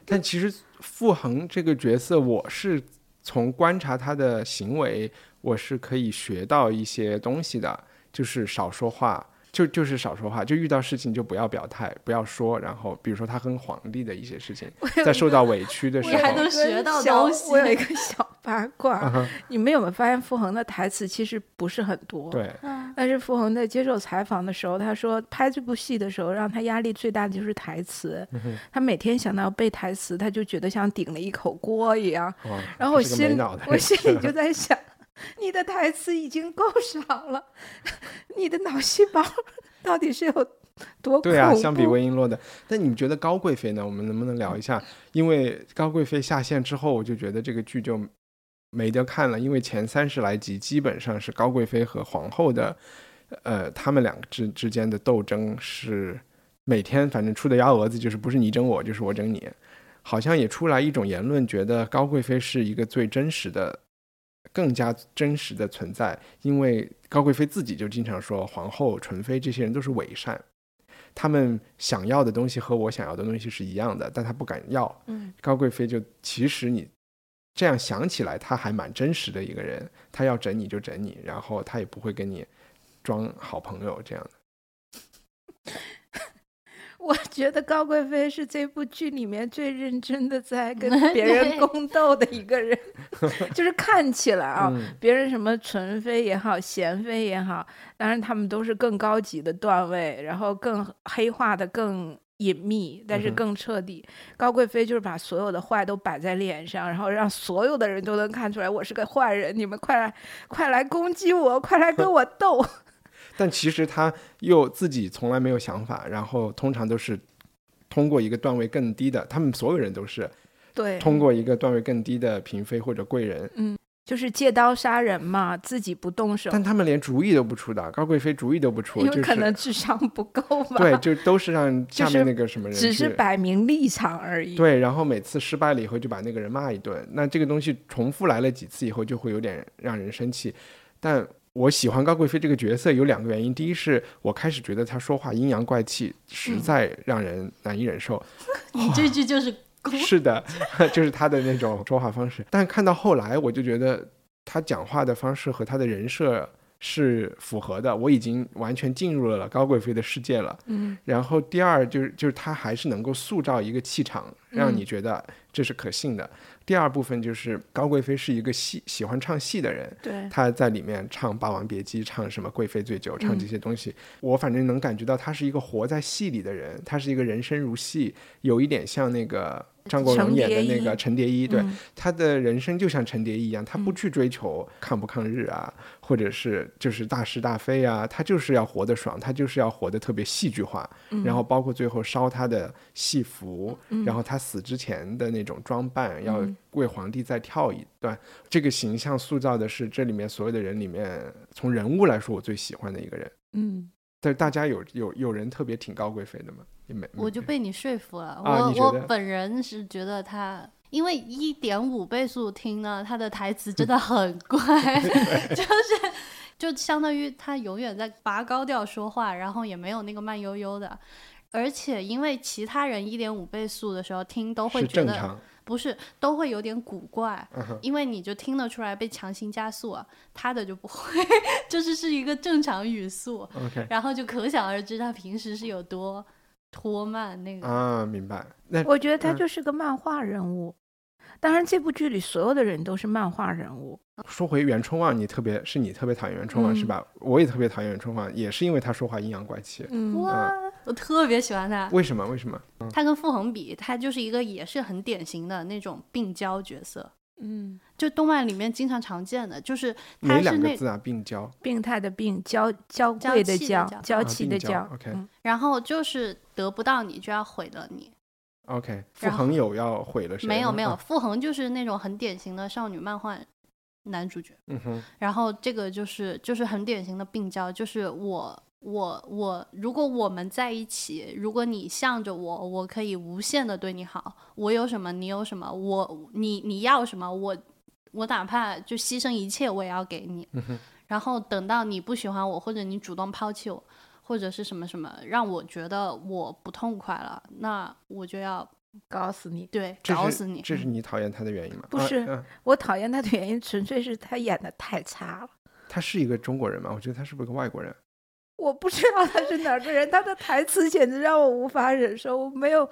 [SPEAKER 1] 但其实傅恒这个角色，我是从观察他的行为，我是可以学到一些东西的，就是少说话，就就是少说话，就遇到事情就不要表态，不要说。然后比如说他跟皇帝的一些事情，在受到委屈的时候
[SPEAKER 2] 你还能，学到东西
[SPEAKER 3] 我有一个小八卦，你们有没有发现傅恒的台词其实不是很多？。
[SPEAKER 1] 对，
[SPEAKER 2] 嗯，
[SPEAKER 3] 但是傅恒在接受采访的时候，他说拍这部戏的时候，让他压力最大的就是台词。
[SPEAKER 1] 嗯
[SPEAKER 3] 他每天想到背台词，他就觉得像顶了一口锅一样。
[SPEAKER 1] 哇，
[SPEAKER 3] 然后我心我心里 <laughs> 就在想，你的台词已经够少了，<laughs> 你的脑细胞到底是有多恐怖？
[SPEAKER 1] 对啊，相比魏璎珞的，那你觉得高贵妃呢？我们能不能聊一下？因为高贵妃下线之后，我就觉得这个剧就没得看了，因为前三十来集基本上是高贵妃和皇后的，呃，他们两个之之间的斗争是每天反正出的幺蛾子就是不是你整我就是我整你，好像也出来一种言论，觉得高贵妃是一个最真实的。更加真实的存在，因为高贵妃自己就经常说，皇后、纯妃这些人都是伪善，他们想要的东西和我想要的东西是一样的，但他不敢要。
[SPEAKER 3] 嗯，
[SPEAKER 1] 高贵妃就其实你这样想起来，他还蛮真实的一个人，他要整你就整你，然后他也不会跟你装好朋友这样的。
[SPEAKER 3] 我觉得高贵妃是这部剧里面最认真的在跟 <laughs> 别人宫斗的一个人，<laughs> 就是看起来啊，
[SPEAKER 1] 嗯
[SPEAKER 3] 别人什么纯妃也好，贤妃也好，当然他们都是更高级的段位，然后更黑化的更隐秘，但是更彻底。高贵妃就是把所有的坏都摆在脸上，然后让所有的人都能看出来我是个坏人，你们快来快来攻击我，快来跟我斗。
[SPEAKER 1] 但其实他又自己从来没有想法，然后通常都是通过一个段位更低的，他们所有人都是
[SPEAKER 3] 对，
[SPEAKER 1] 通过一个段位更低的嫔妃或者贵人，嗯
[SPEAKER 3] 就是借刀杀人嘛，自己不动手，
[SPEAKER 1] 但他们连主意都不出的，高贵妃主意都不出，就是
[SPEAKER 3] 因为可能智商不够吧。
[SPEAKER 1] 对，就都是让 <laughs> 下面那个什么人
[SPEAKER 3] 只是摆明立场而已。
[SPEAKER 1] 对，然后每次失败了以后就把那个人骂一顿，那这个东西重复来了几次以后，就会有点让人生气。但我喜欢高贵妃这个角色有两个原因，第一是我开始觉得她说话阴阳怪气，实
[SPEAKER 3] 嗯
[SPEAKER 1] 在让人难以忍受。<laughs>
[SPEAKER 2] 你这句就是 <laughs>
[SPEAKER 1] 是的，<laughs> 就是她的那种说话方式。但看到后来，我就觉得她讲话的方式和她的人设是符合的，我已经完全进入了高贵妃的世界了。
[SPEAKER 3] 嗯。
[SPEAKER 1] 然后第二就是就是他还是能够塑造一个气场，让
[SPEAKER 3] 嗯。
[SPEAKER 1] 你觉得这是可信的。第二部分就是高贵妃是一个戏喜欢唱戏的人，
[SPEAKER 3] 对，
[SPEAKER 1] 她在里面唱《霸王别姬》，唱什么《贵妃醉酒》，唱
[SPEAKER 3] 嗯。
[SPEAKER 1] 这些东西，我反正能感觉到她是一个活在戏里的人，她是一个人生如戏，有一点像那个张国荣演的那个
[SPEAKER 3] 衣
[SPEAKER 1] 陈蝶衣，对，
[SPEAKER 3] 嗯。
[SPEAKER 1] 她的人生就像陈蝶衣一样，他不
[SPEAKER 3] 嗯。
[SPEAKER 1] 去追求抗不抗日啊，或者是就是大是大非啊，他就是要活得爽，他就是要活得特别戏剧化，
[SPEAKER 3] 嗯。
[SPEAKER 1] 然后包括最后烧他的戏服，然后他死之前的那种装扮，要
[SPEAKER 3] 嗯。
[SPEAKER 1] 为皇帝再跳一段，这个形象塑造的是这里面所有的人里面，从人物来说我最喜欢的一个人。
[SPEAKER 3] 嗯。
[SPEAKER 1] 但是大家有有有人特别挺高贵妃的吗？
[SPEAKER 2] 我就被你说服了。我我本人是觉得他，因为一点五倍速听呢，他的台词真的很怪，<laughs> 就是就相当于他永远在拔高调说话，然后也没有那个慢悠悠的。而且因为其他人一点五倍速的时候听都会觉得。不是都会有点古怪，因为你就听得出来被强行加速了，他的就不会，<laughs> 就是是一个正常语速
[SPEAKER 1] ，OK
[SPEAKER 2] 然后就可想而知他平时是有多拖慢那个。
[SPEAKER 1] 啊，明白。那
[SPEAKER 3] 我觉得他
[SPEAKER 1] 嗯
[SPEAKER 3] 就是个漫画人物。当然，这部剧里所有的人都是漫画人物。
[SPEAKER 1] 说回袁春望，你特别是你特别讨厌袁春望、
[SPEAKER 3] 嗯
[SPEAKER 1] 是吧？我也特别讨厌袁春望，也是因为他说话阴阳怪气。
[SPEAKER 3] 嗯
[SPEAKER 2] 哇，我特别喜欢他。
[SPEAKER 1] 为什么？为什么？
[SPEAKER 2] 他跟傅恒比，他就是一个也是很典型的那种病娇角色，
[SPEAKER 3] 嗯，
[SPEAKER 2] 就动漫里面经常常见的，就是他
[SPEAKER 1] 哪
[SPEAKER 2] 是那，
[SPEAKER 1] 两个字啊？病娇。
[SPEAKER 3] 病态的病，娇娇
[SPEAKER 2] 娇
[SPEAKER 3] 贵的
[SPEAKER 2] 气的娇，
[SPEAKER 3] 娇气的
[SPEAKER 1] 病娇，OK
[SPEAKER 3] 嗯
[SPEAKER 2] 然后就是得不到你就要毁了你。
[SPEAKER 1] OK，傅恒有要毁了谁吗？
[SPEAKER 2] 没有没有，
[SPEAKER 1] 啊
[SPEAKER 2] 傅恒就是那种很典型的少女漫画男主角。
[SPEAKER 1] 嗯哼，
[SPEAKER 2] 然后这个就是就是很典型的病娇，就是我我我，如果我们在一起，如果你向着我，我可以无限的对你好，我有什么你有什么，我你你要什么，我我哪怕就牺牲一切我也要给你。
[SPEAKER 1] 嗯
[SPEAKER 2] 然后等到你不喜欢我，或者你主动抛弃我，或者是什么什么，让我觉得我不痛快了，那我就要
[SPEAKER 3] 搞死你！
[SPEAKER 2] 对搞死你。
[SPEAKER 1] 这是你讨厌他的原因吗？啊
[SPEAKER 3] 不是
[SPEAKER 1] 嗯
[SPEAKER 3] 我讨厌他的原因纯粹是他演的太差了。
[SPEAKER 1] 他是一个中国人吗？我觉得他是不是个外国人？
[SPEAKER 3] 我不知道他是哪儿的人，他的台词简直让我无法忍受。我没有，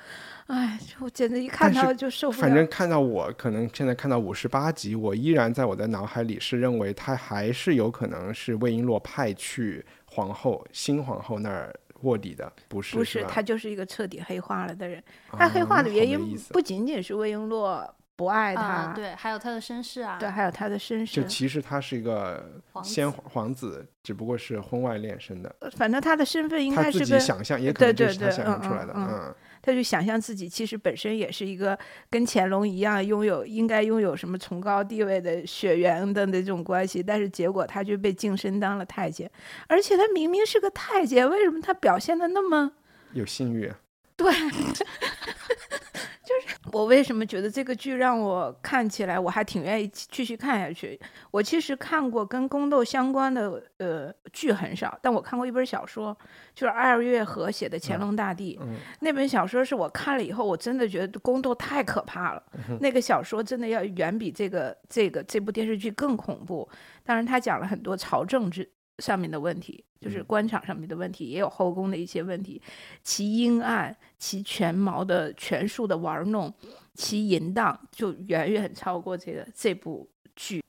[SPEAKER 3] 哎，我简直一看
[SPEAKER 1] 但是
[SPEAKER 3] 到就受不了。
[SPEAKER 1] 反正看到我，可能现在看到五十八集，我依然在我的脑海里是认为他还是有可能是魏璎珞派去皇后新皇后那儿卧底的，不是？
[SPEAKER 3] 不是，
[SPEAKER 1] 是
[SPEAKER 3] 他就是一个彻底黑化了的人。他黑化
[SPEAKER 1] 啊
[SPEAKER 3] 的原因不仅仅是魏璎珞不爱他，
[SPEAKER 2] 啊，对，还有他的身世啊，
[SPEAKER 3] 对还有他的身世就。
[SPEAKER 1] 其实他是一个
[SPEAKER 2] 皇
[SPEAKER 1] 先
[SPEAKER 2] 子
[SPEAKER 1] 皇子，只不过是婚外恋生的，
[SPEAKER 3] 反正他的身份应
[SPEAKER 1] 他自己
[SPEAKER 3] 该是个，
[SPEAKER 1] 想象，也可能就是他
[SPEAKER 3] 对对嗯
[SPEAKER 1] 想象出来的。
[SPEAKER 3] 嗯
[SPEAKER 1] 嗯，
[SPEAKER 3] 他就想象自己其实本身也是一个跟乾隆一样拥有应该拥有什么崇高地位的血缘的那种关系，但是结果他就被晋升当了太监，而且他明明是个太监，为什么他表现的那么？
[SPEAKER 1] 有性欲，
[SPEAKER 3] 对，<laughs> 就是我为什么觉得这个剧让我看起来我还挺愿意继续看下去。我其实看过跟宫斗相关的呃剧很少，但我看过一本小说，就是二月河写的《乾隆大帝》。
[SPEAKER 1] 嗯，
[SPEAKER 3] 那本小说是我看了以后，我真的觉得宫斗太可怕了。那个小说真的要远比这个这个这部电视剧更恐怖。当然，他讲了很多朝政治上面的问题，就是
[SPEAKER 1] 嗯
[SPEAKER 3] 官场上面的问题，也有后宫的一些问题，其阴暗、其权谋的权术的玩弄，其淫荡，就远远超过这个这部剧。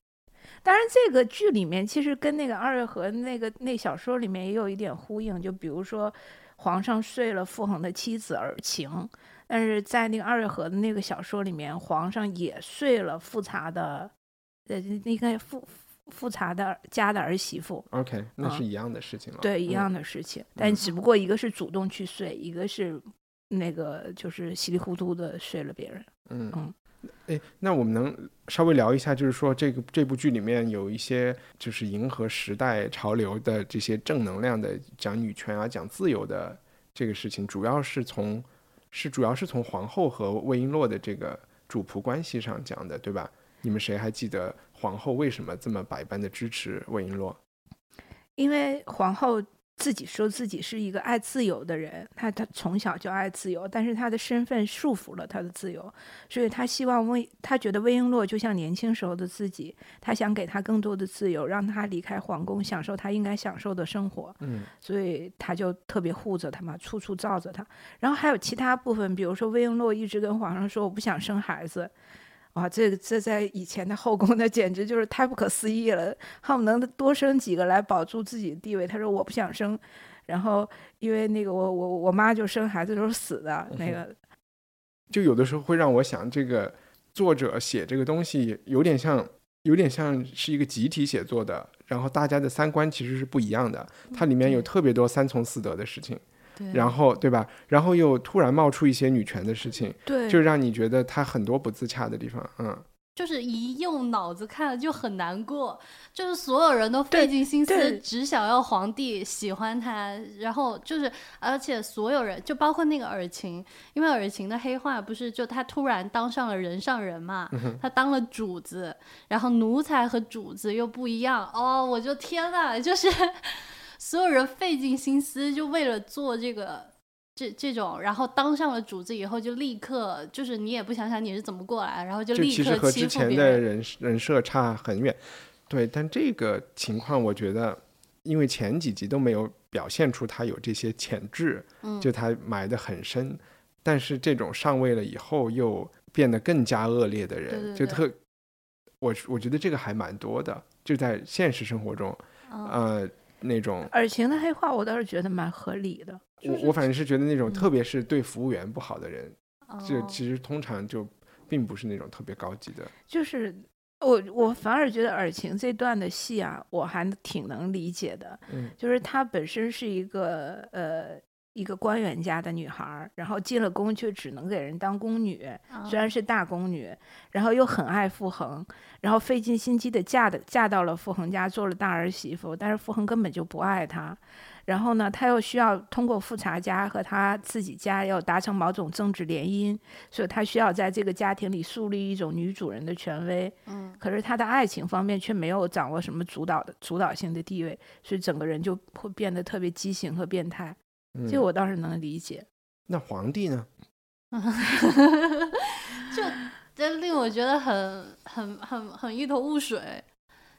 [SPEAKER 3] 当然，这个剧里面其实跟那个二月河那个那小说里面也有一点呼应，就比如说皇上睡了傅恒的妻子尔晴，但是在那个二月河的那个小说里面，皇上也睡了富察的，呃，那个富富察的家的儿媳妇
[SPEAKER 1] ，OK，那
[SPEAKER 3] 嗯
[SPEAKER 1] 是一样的事情了。
[SPEAKER 3] 对，一
[SPEAKER 1] 嗯
[SPEAKER 3] 样的事情，但只不过一个是主动去睡，一个是那个就是稀里糊涂的睡了别人。
[SPEAKER 1] 嗯
[SPEAKER 3] 嗯
[SPEAKER 1] 哎，那我们能稍微聊一下，就是说这个这部剧里面有一些就是迎合时代潮流的这些正能量的讲女权啊、讲自由的这个事情，主要是从是主要是从皇后和魏璎珞的这个主仆关系上讲的，对吧？你们谁还记得皇后为什么这么百般的支持魏璎珞？
[SPEAKER 3] 因为皇后自己说自己是一个爱自由的人，他他从小就爱自由，但是他的身份束缚了他的自由，所以他希望魏，他觉得魏璎珞就像年轻时候的自己，他想给他更多的自由，让他离开皇宫，享受他应该享受的生活。
[SPEAKER 1] 嗯，
[SPEAKER 3] 所以他就特别护着他嘛，处处罩着他。然后还有其他部分，比如说魏璎珞一直跟皇上说我不想生孩子。哇，这这在以前的后宫，那简直就是太不可思议了，恨不能多生几个来保住自己的地位。他说我不想生，然后因为那个我我我妈就生孩子都是死的，那个
[SPEAKER 1] 就有的时候会让我想，这个作者写这个东西有点像，有点像是一个集体写作的，然后大家的三观其实是不一样的，它里面有特别多三从四德的事情。然后对吧？然后又突然冒出一些女权的事情，
[SPEAKER 3] 对，
[SPEAKER 1] 就让你觉得他很多不自洽的地方，嗯，
[SPEAKER 2] 就是一用脑子看了就很难过，就是所有人都费尽心思，只想要皇帝喜欢他，然后就是而且所有人就包括那个尔晴，因为尔晴的黑化不是就他突然当上了人上人嘛，他当了主子，然后奴才和主子又不一样，哦，我就天呐，就是。所有人费尽心思，就为了做这个，这这种，然后当上了主子以后，就立刻就是你也不想想你是怎么过来，然后
[SPEAKER 1] 就
[SPEAKER 2] 立刻
[SPEAKER 1] 其实和之前的人人设差很远，对。但这个情况，我觉得，因为前几集都没有表现出他有这些潜质，就他埋得很深。但是这种上位了以后，又变得更加恶劣的人，就特，我我觉得这个还蛮多的，就在现实生活中，呃。那种
[SPEAKER 3] 尔晴的黑化，我倒是觉得蛮合理的。
[SPEAKER 1] 我我反正是觉得那种，特别是对服务员不好的人，就其实通常就并不是那种特别高级的。
[SPEAKER 3] 就是我我反而觉得尔晴这段的戏啊，我还挺能理解的。
[SPEAKER 1] 嗯，
[SPEAKER 3] 就是她本身是一个呃。一个官员家的女孩，然后进了宫却只能给人当宫女，虽然是大宫女，然后又很爱傅恒，然后费尽心机的嫁的嫁到了傅恒家做了大儿媳妇，但是傅恒根本就不爱她，然后呢，她又需要通过富察家和她自己家要达成某种政治联姻，所以她需要在这个家庭里树立一种女主人的权威。
[SPEAKER 2] 嗯，
[SPEAKER 3] 可是她的爱情方面却没有掌握什么主导的主导性的地位，所以整个人就会变得特别畸形和变态。这我倒是能理解。
[SPEAKER 1] 那皇帝呢？<laughs>
[SPEAKER 2] 就这令我觉得很很很很一头雾水。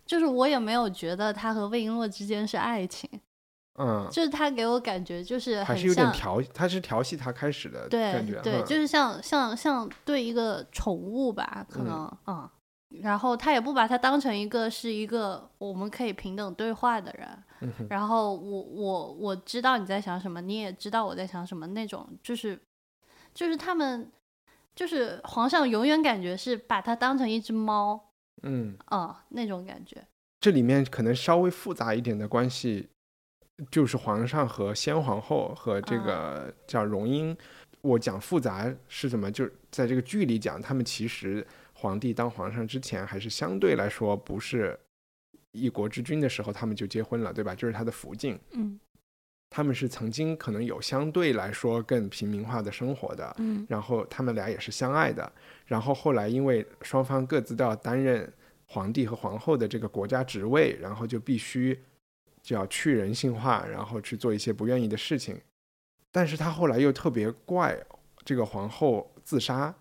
[SPEAKER 2] 就是我也没有觉得他和魏璎珞之间是爱情。
[SPEAKER 1] 嗯，
[SPEAKER 2] 就是他给我感觉就是
[SPEAKER 1] 还是有点调，他是调戏他开始的
[SPEAKER 2] 感觉。对，就是像像像对一个宠物吧，可能嗯。然后他也不把他当成一个是一个我们可以平等对话的人，然后我我我知道你在想什么，你也知道我在想什么，那种就是就是他们就是皇上永远感觉是把他当成一只猫，
[SPEAKER 1] 嗯
[SPEAKER 2] 啊那种感觉。
[SPEAKER 1] 这里面可能稍微复杂一点的关系，就是皇上和先皇后和这个叫荣英。我讲复杂是什么？就是在这个剧里讲，他们其实。皇帝当皇上之前，还是相对来说不是一国之君的时候，他们就结婚了，对吧？就是他的福晋，
[SPEAKER 3] 嗯，
[SPEAKER 1] 他们是曾经可能有相对来说更平民化的生活的，
[SPEAKER 3] 嗯，
[SPEAKER 1] 然后他们俩也是相爱的，然后后来因为双方各自都要担任皇帝和皇后的这个国家职位，然后就必须就要去人性化，然后去做一些不愿意的事情，但是他后来又特别怪这个皇后自杀，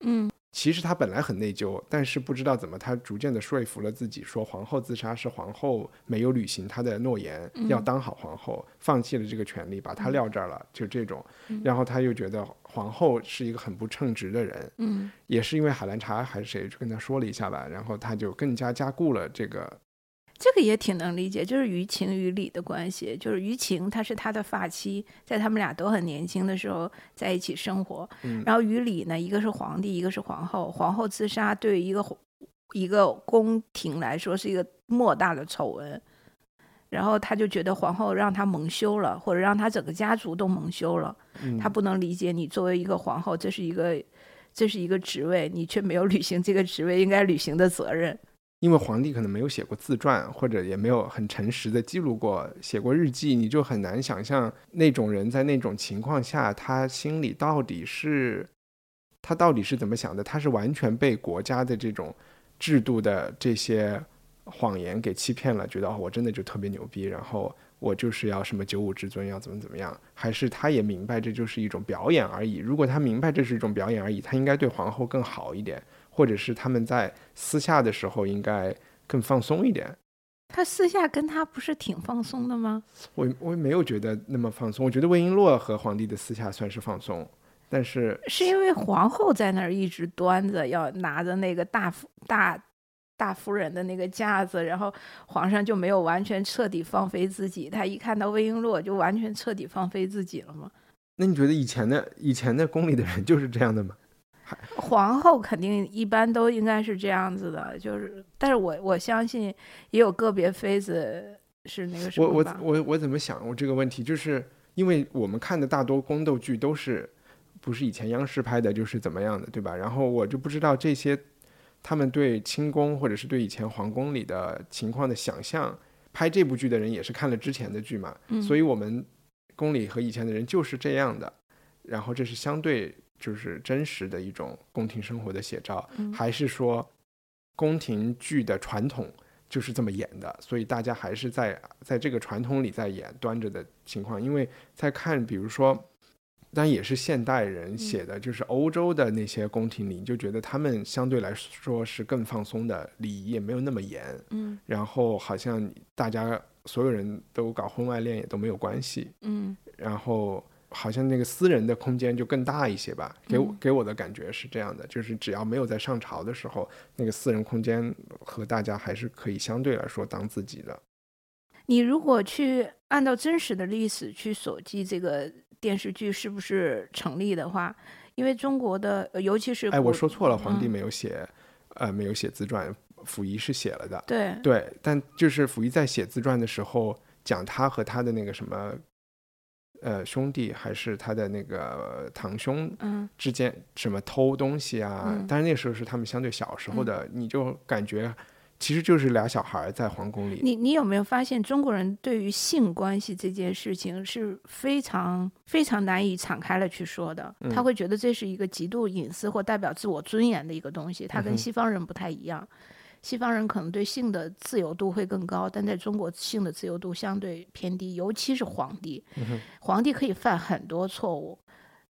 [SPEAKER 3] 嗯。
[SPEAKER 1] 其实他本来很内疚，但是不知道怎么，他逐渐的说服了自己，说皇后自杀是皇后没有履行她的诺言，要当好皇后，放弃了这个权利，把她撂这儿了，就这种。然后他又觉得皇后是一个很不称职的人，
[SPEAKER 3] 嗯，
[SPEAKER 1] 也是因为海兰察还是谁就跟他说了一下吧，然后他就更加加固了这个。
[SPEAKER 3] 这个也挺能理解，就是于情于理的关系。就是于情，她是他的发妻，在他们俩都很年轻的时候在一起生活。然后于理呢，一个是皇帝，一个是皇后。皇后自杀，对于一个一个宫廷来说是一个莫大的丑闻。然后他就觉得皇后让他蒙羞了，或者让他整个家族都蒙羞了。他不能理解你作为一个皇后，这是一个这是一个职位，你却没有履行这个职位应该履行的责任。
[SPEAKER 1] 因为皇帝可能没有写过自传，或者也没有很诚实的记录过、写过日记，你就很难想象那种人在那种情况下，他心里到底是，他到底是怎么想的？他是完全被国家的这种制度的这些谎言给欺骗了，觉得哦，我真的就特别牛逼，然后我就是要什么九五之尊，要怎么怎么样，还是他也明白这就是一种表演而已？如果他明白这是一种表演而已，他应该对皇后更好一点，或者是他们在私下的时候应该更放松一点。
[SPEAKER 3] 他私下跟他不是挺放松的吗？
[SPEAKER 1] 我我没有觉得那么放松，我觉得魏璎珞和皇帝的私下算是放松，但是
[SPEAKER 3] 是因为皇后在那儿一直端着，要拿着那个大夫大大夫人的那个架子，然后皇上就没有完全彻底放飞自己。他一看到魏璎珞，就完全彻底放飞自己了吗？
[SPEAKER 1] 那你觉得以前的以前的宫里的人就是这样的吗？
[SPEAKER 3] 皇后肯定一般都应该是这样子的，就是，但是我我相信也有个别妃子是那个什么。
[SPEAKER 1] 我我我我怎么想？我这个问题就是因为我们看的大多宫斗剧都是不是以前央视拍的，就是怎么样的，对吧？然后我就不知道这些他们对清宫或者是对以前皇宫里的情况的想象。拍这部剧的人也是看了之前的剧嘛，所以我们宫里和以前的人就是这样的。然后这是相对。就是真实的一种宫廷生活的写照，还是说宫廷剧的传统就是这么演的？所以大家还是在在这个传统里在演端着的情况。因为在看，比如说，但也是现代人写的，就是欧洲的那些宫廷里，就觉得他们相对来说是更放松的，礼仪也没有那么严。
[SPEAKER 3] 嗯，
[SPEAKER 1] 然后好像大家所有人都搞婚外恋也都没有关系。
[SPEAKER 3] 嗯，
[SPEAKER 1] 然后。好像那个私人的空间就更大一些吧，给我给我的感觉是这样的，就是只要没有在上朝的时候，那个私人空间和大家还是可以相对来说当自己的。
[SPEAKER 3] 你如果去按照真实的历史去锁记这个电视剧是不是成立的话，因为中国的尤其是
[SPEAKER 1] 哎，我说错了，皇帝没有写，呃，没有写自传，溥仪是写了的。
[SPEAKER 3] 对
[SPEAKER 1] 对，但就是溥仪在写自传的时候讲他和他的那个什么。呃，兄弟还是他的那个堂兄之间什么偷东西啊？但是那时候是他们相对小时候的，你就感觉其实就是俩小孩在皇宫里。
[SPEAKER 3] 你你有没有发现中国人对于性关系这件事情是非常非常难以敞开了去说的？他会觉得这是一个极度隐私或代表自我尊严的一个东西，他跟西方人不太一样。西方人可能对性的自由度会更高，但在中国性的自由度相对偏低，尤其是皇帝。皇帝可以犯很多错误，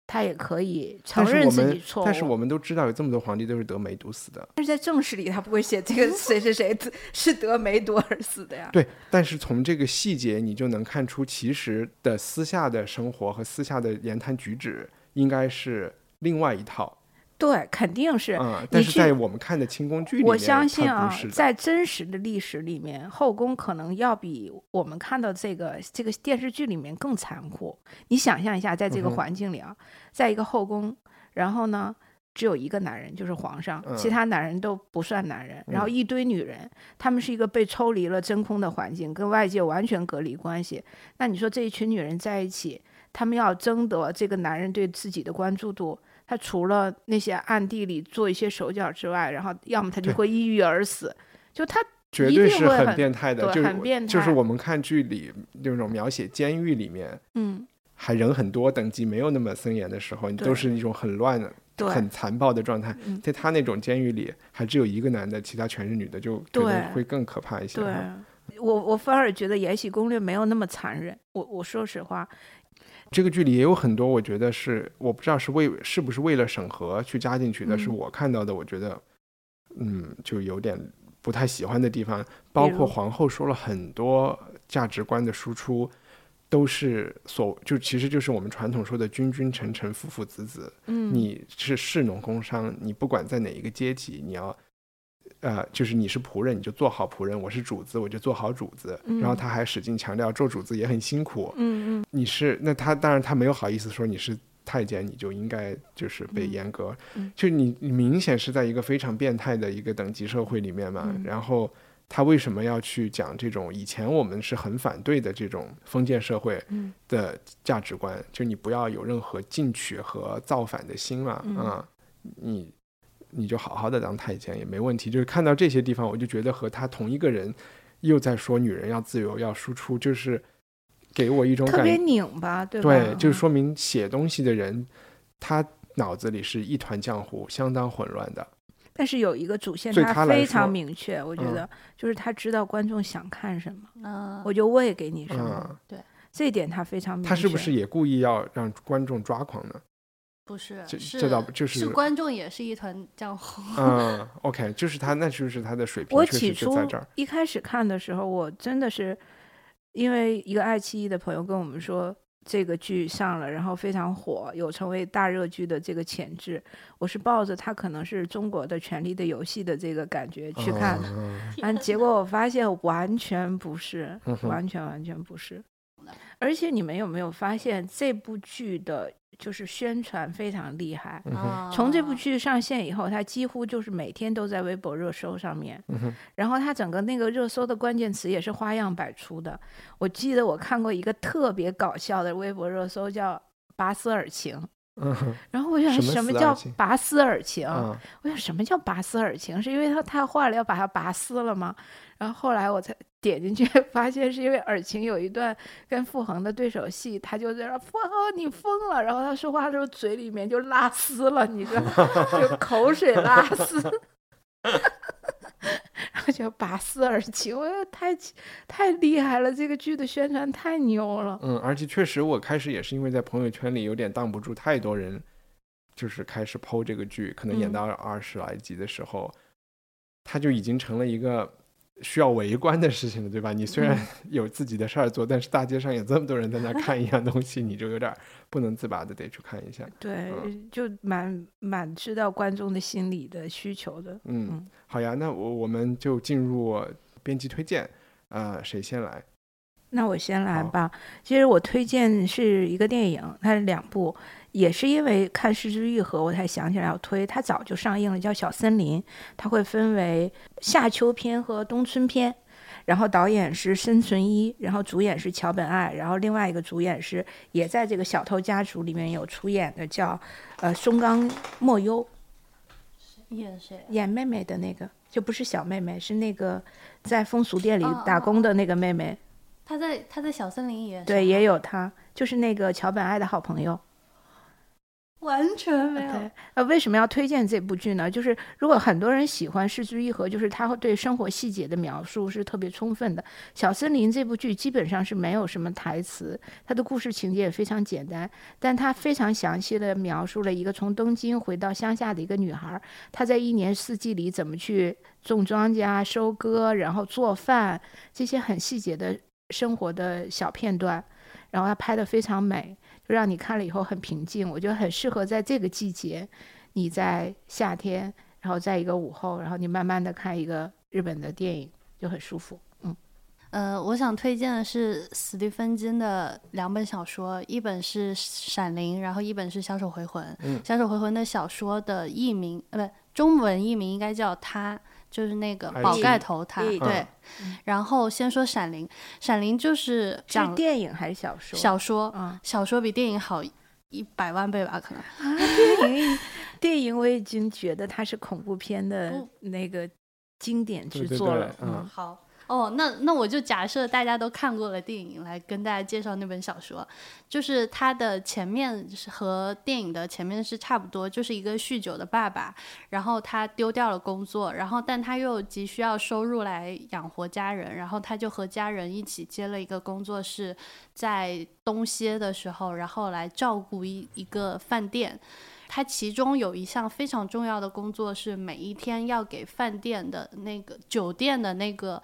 [SPEAKER 3] 他也可以承认自己错误。
[SPEAKER 1] 但是我们都知道，有这么多皇帝都是得梅毒死的。
[SPEAKER 3] 但是在正史里，他不会写这个 <laughs> 谁谁谁是得梅毒而死的呀。
[SPEAKER 1] 对，但是从这个细节，你就能看出，其实的私下的生活和私下的言谈举止，应该是另外一套。
[SPEAKER 3] 对，肯定是。
[SPEAKER 1] 嗯，但是在我们看的清宫剧里面，
[SPEAKER 3] 我相信啊，在真实的历史里面，后宫可能要比我们看到这个这个电视剧里面更残酷。你想象一下，在这个环境里啊，在一个后宫，然后呢，只有一个男人，就是皇上，其他男人都不算男人，然后一堆女人，他们是一个被抽离了真空的环境，跟外界完全隔离关系。那你说这一群女人在一起，他们要争得这个男人对自己的关注度？他除了那些暗地里做一些手脚之外，然后要么他就会抑郁而死，就他
[SPEAKER 1] 绝对是很变态的，
[SPEAKER 3] 就很变
[SPEAKER 1] 态。就是我们看剧里那种描写监狱里面，
[SPEAKER 3] 嗯，
[SPEAKER 1] 还人很多，等级没有那么森严的时候，你都是一种很乱的、很残暴的状态。在他那种监狱里，还只有一个男的，其他全是女的，就觉得会更可怕一些。
[SPEAKER 3] 对，我我反而觉得《延禧攻略》没有那么残忍。我我说实话。
[SPEAKER 1] 这个剧里也有很多，我觉得是我不知道是为是不是为了审核去加进去的，是我看到的，我觉得，嗯，就有点不太喜欢的地方。包括皇后说了很多价值观的输出，都是所就其实就是我们传统说的君君臣臣父父子子。
[SPEAKER 3] 嗯，
[SPEAKER 1] 你是士农工商，你不管在哪一个阶级，你要。呃，就是你是仆人，你就做好仆人；我是主子，我就做好主子。然后他还使劲强调，做主子也很辛苦。
[SPEAKER 3] 嗯嗯，
[SPEAKER 1] 你是那他当然他没有好意思说你是太监，你就应该就是被阉割。就你明显是在一个非常变态的一个等级社会里面嘛。然后他为什么要去讲这种以前我们是很反对的这种封建社会的价值观？就你不要有任何进取和造反的心嘛。啊，你。你就好好的当太监也没问题。就是看到这些地方，我就觉得和他同一个人，又在说女人要自由要输出，就是给我一种特
[SPEAKER 3] 别拧巴，对
[SPEAKER 1] 吧？对，就说明写东西的人，他脑子里是一团浆糊，相当混乱的。
[SPEAKER 3] 但是有一个主线，
[SPEAKER 1] 对他
[SPEAKER 3] 非常明确，我觉
[SPEAKER 1] 嗯
[SPEAKER 3] 得就是他知道观众想看什么，
[SPEAKER 2] 嗯，
[SPEAKER 3] 我就喂给你什么。
[SPEAKER 1] 嗯，
[SPEAKER 2] 对，
[SPEAKER 3] 这一点他非常明确。
[SPEAKER 1] 他是不是也故意要让观众抓狂呢？
[SPEAKER 2] 不是，
[SPEAKER 1] 这
[SPEAKER 2] 是
[SPEAKER 1] 这倒不就是
[SPEAKER 2] 是观众也是一团浆糊。
[SPEAKER 1] 嗯，OK，就是他，那就是他的水平
[SPEAKER 3] 我起初
[SPEAKER 1] 在这儿。
[SPEAKER 3] 一开始看的时候，我真的是因为一个爱奇艺的朋友跟我们说这个剧上了，然后非常火，有成为大热剧的这个潜质。我是抱着它可能是中国的《权力的游戏》的这个感觉去看的，
[SPEAKER 1] 嗯 <laughs>
[SPEAKER 3] 但结果我发现完全不是完全完全不是。而且你们有没有发现这部剧的就是宣传非常厉害？从这部剧上线以后，它几乎就是每天都在微博热搜上面。
[SPEAKER 1] 嗯
[SPEAKER 3] 然后它整个那个热搜的关键词也是花样百出的。我记得我看过一个特别搞笑的微博热搜，叫“拔丝尔情
[SPEAKER 1] 嗯”。
[SPEAKER 3] 然后我想，
[SPEAKER 1] 什么
[SPEAKER 3] 叫拔丝尔情？
[SPEAKER 1] 啊，
[SPEAKER 3] 我想，什么叫拔丝尔情？是因为他太坏了，要把它拔丝了吗？然后后来我才点进去，发现是因为尔晴有一段跟傅恒的对手戏，他就在那傅恒你疯了，然后他说话的时候嘴里面就拉丝了，你知道，就口水拉丝。<laughs> 然后就拔丝而起，我觉得太太厉害了，这个剧的宣传太牛了。
[SPEAKER 1] 嗯，而且确实，我开始也是因为在朋友圈里有点挡不住太多人，就是开始剖这个剧，可能演
[SPEAKER 3] 嗯
[SPEAKER 1] 到二十来集的时候，他就已经成了一个需要围观的事情了，对吧？你虽然
[SPEAKER 3] 嗯 <laughs>
[SPEAKER 1] 有自己的事儿做，但是大街上有这么多人在那看一样东西，你就有点儿不能自拔的得去看一下。
[SPEAKER 3] 对，
[SPEAKER 1] 嗯
[SPEAKER 3] 就蛮蛮知道观众的心理的需求的。
[SPEAKER 1] 嗯
[SPEAKER 3] 嗯，
[SPEAKER 1] 好呀，那我我们就进入编辑推荐，呃，谁先来？
[SPEAKER 3] 那我先来吧。其实我推荐是一个电影，它是两部，也是因为看《失之愈合》我才想起来要推。它早就上映了，叫《小森林》，它会分为夏秋篇和冬春篇。然后导演是申存一，然后主演是桥本爱，然后另外一个主演是也在这个《小偷家族》里面有出演的，叫呃松冈莫优，
[SPEAKER 2] 演谁？
[SPEAKER 3] 演妹妹的那个，就不是小妹妹，是那个在风俗店里打工的那个妹妹。
[SPEAKER 2] 他在他在小森林也是
[SPEAKER 3] 对，也有他，就是那个桥本爱的好朋友。
[SPEAKER 2] 完全没有
[SPEAKER 3] 对，呃，为什么要推荐这部剧呢？就是如果很多人喜欢《失之愈合》，就是他会对生活细节的描述是特别充分的。《小森林》这部剧基本上是没有什么台词，它的故事情节也非常简单，但它非常详细的描述了一个从东京回到乡下的一个女孩，她在一年四季里怎么去种庄稼、收割，然后做饭这些很细节的生活的小片段，然后他拍的非常美。就让你看了以后很平静，我觉得很适合在这个季节，你在夏天，然后在一个午后，然后你慢慢的看一个日本的电影，就很舒服。嗯，
[SPEAKER 2] 呃，我想推荐的是史蒂芬金的两本小说，一本是《闪灵》，然后一本是《小手回魂》。
[SPEAKER 1] 嗯
[SPEAKER 2] 小手回魂》的小说的译名，呃，不，中文译名应该叫他，就是那个
[SPEAKER 1] 哎
[SPEAKER 2] 宝盖头他。
[SPEAKER 3] 嗯
[SPEAKER 2] 对，然后先说《闪灵》，《闪灵》就是
[SPEAKER 3] 是
[SPEAKER 2] 讲
[SPEAKER 3] 电影还是小说？
[SPEAKER 2] 小说，
[SPEAKER 3] 啊
[SPEAKER 2] 小说比电影好一百万倍吧，可能。
[SPEAKER 3] 啊，电影电影我已经觉得它是恐怖片的那个经典之作了。
[SPEAKER 1] 嗯
[SPEAKER 2] 好哦，那那我就假设大家都看过了电影，来跟大家介绍那本小说。就是它的前面是和电影的前面是差不多，就是一个酗酒的爸爸，然后他丢掉了工作，然后但他又急需要收入来养活家人，然后他就和家人一起接了一个工作，是在冬歇的时候，然后来照顾一一个饭店。他其中有一项非常重要的工作是每一天要给饭店的那个酒店的那个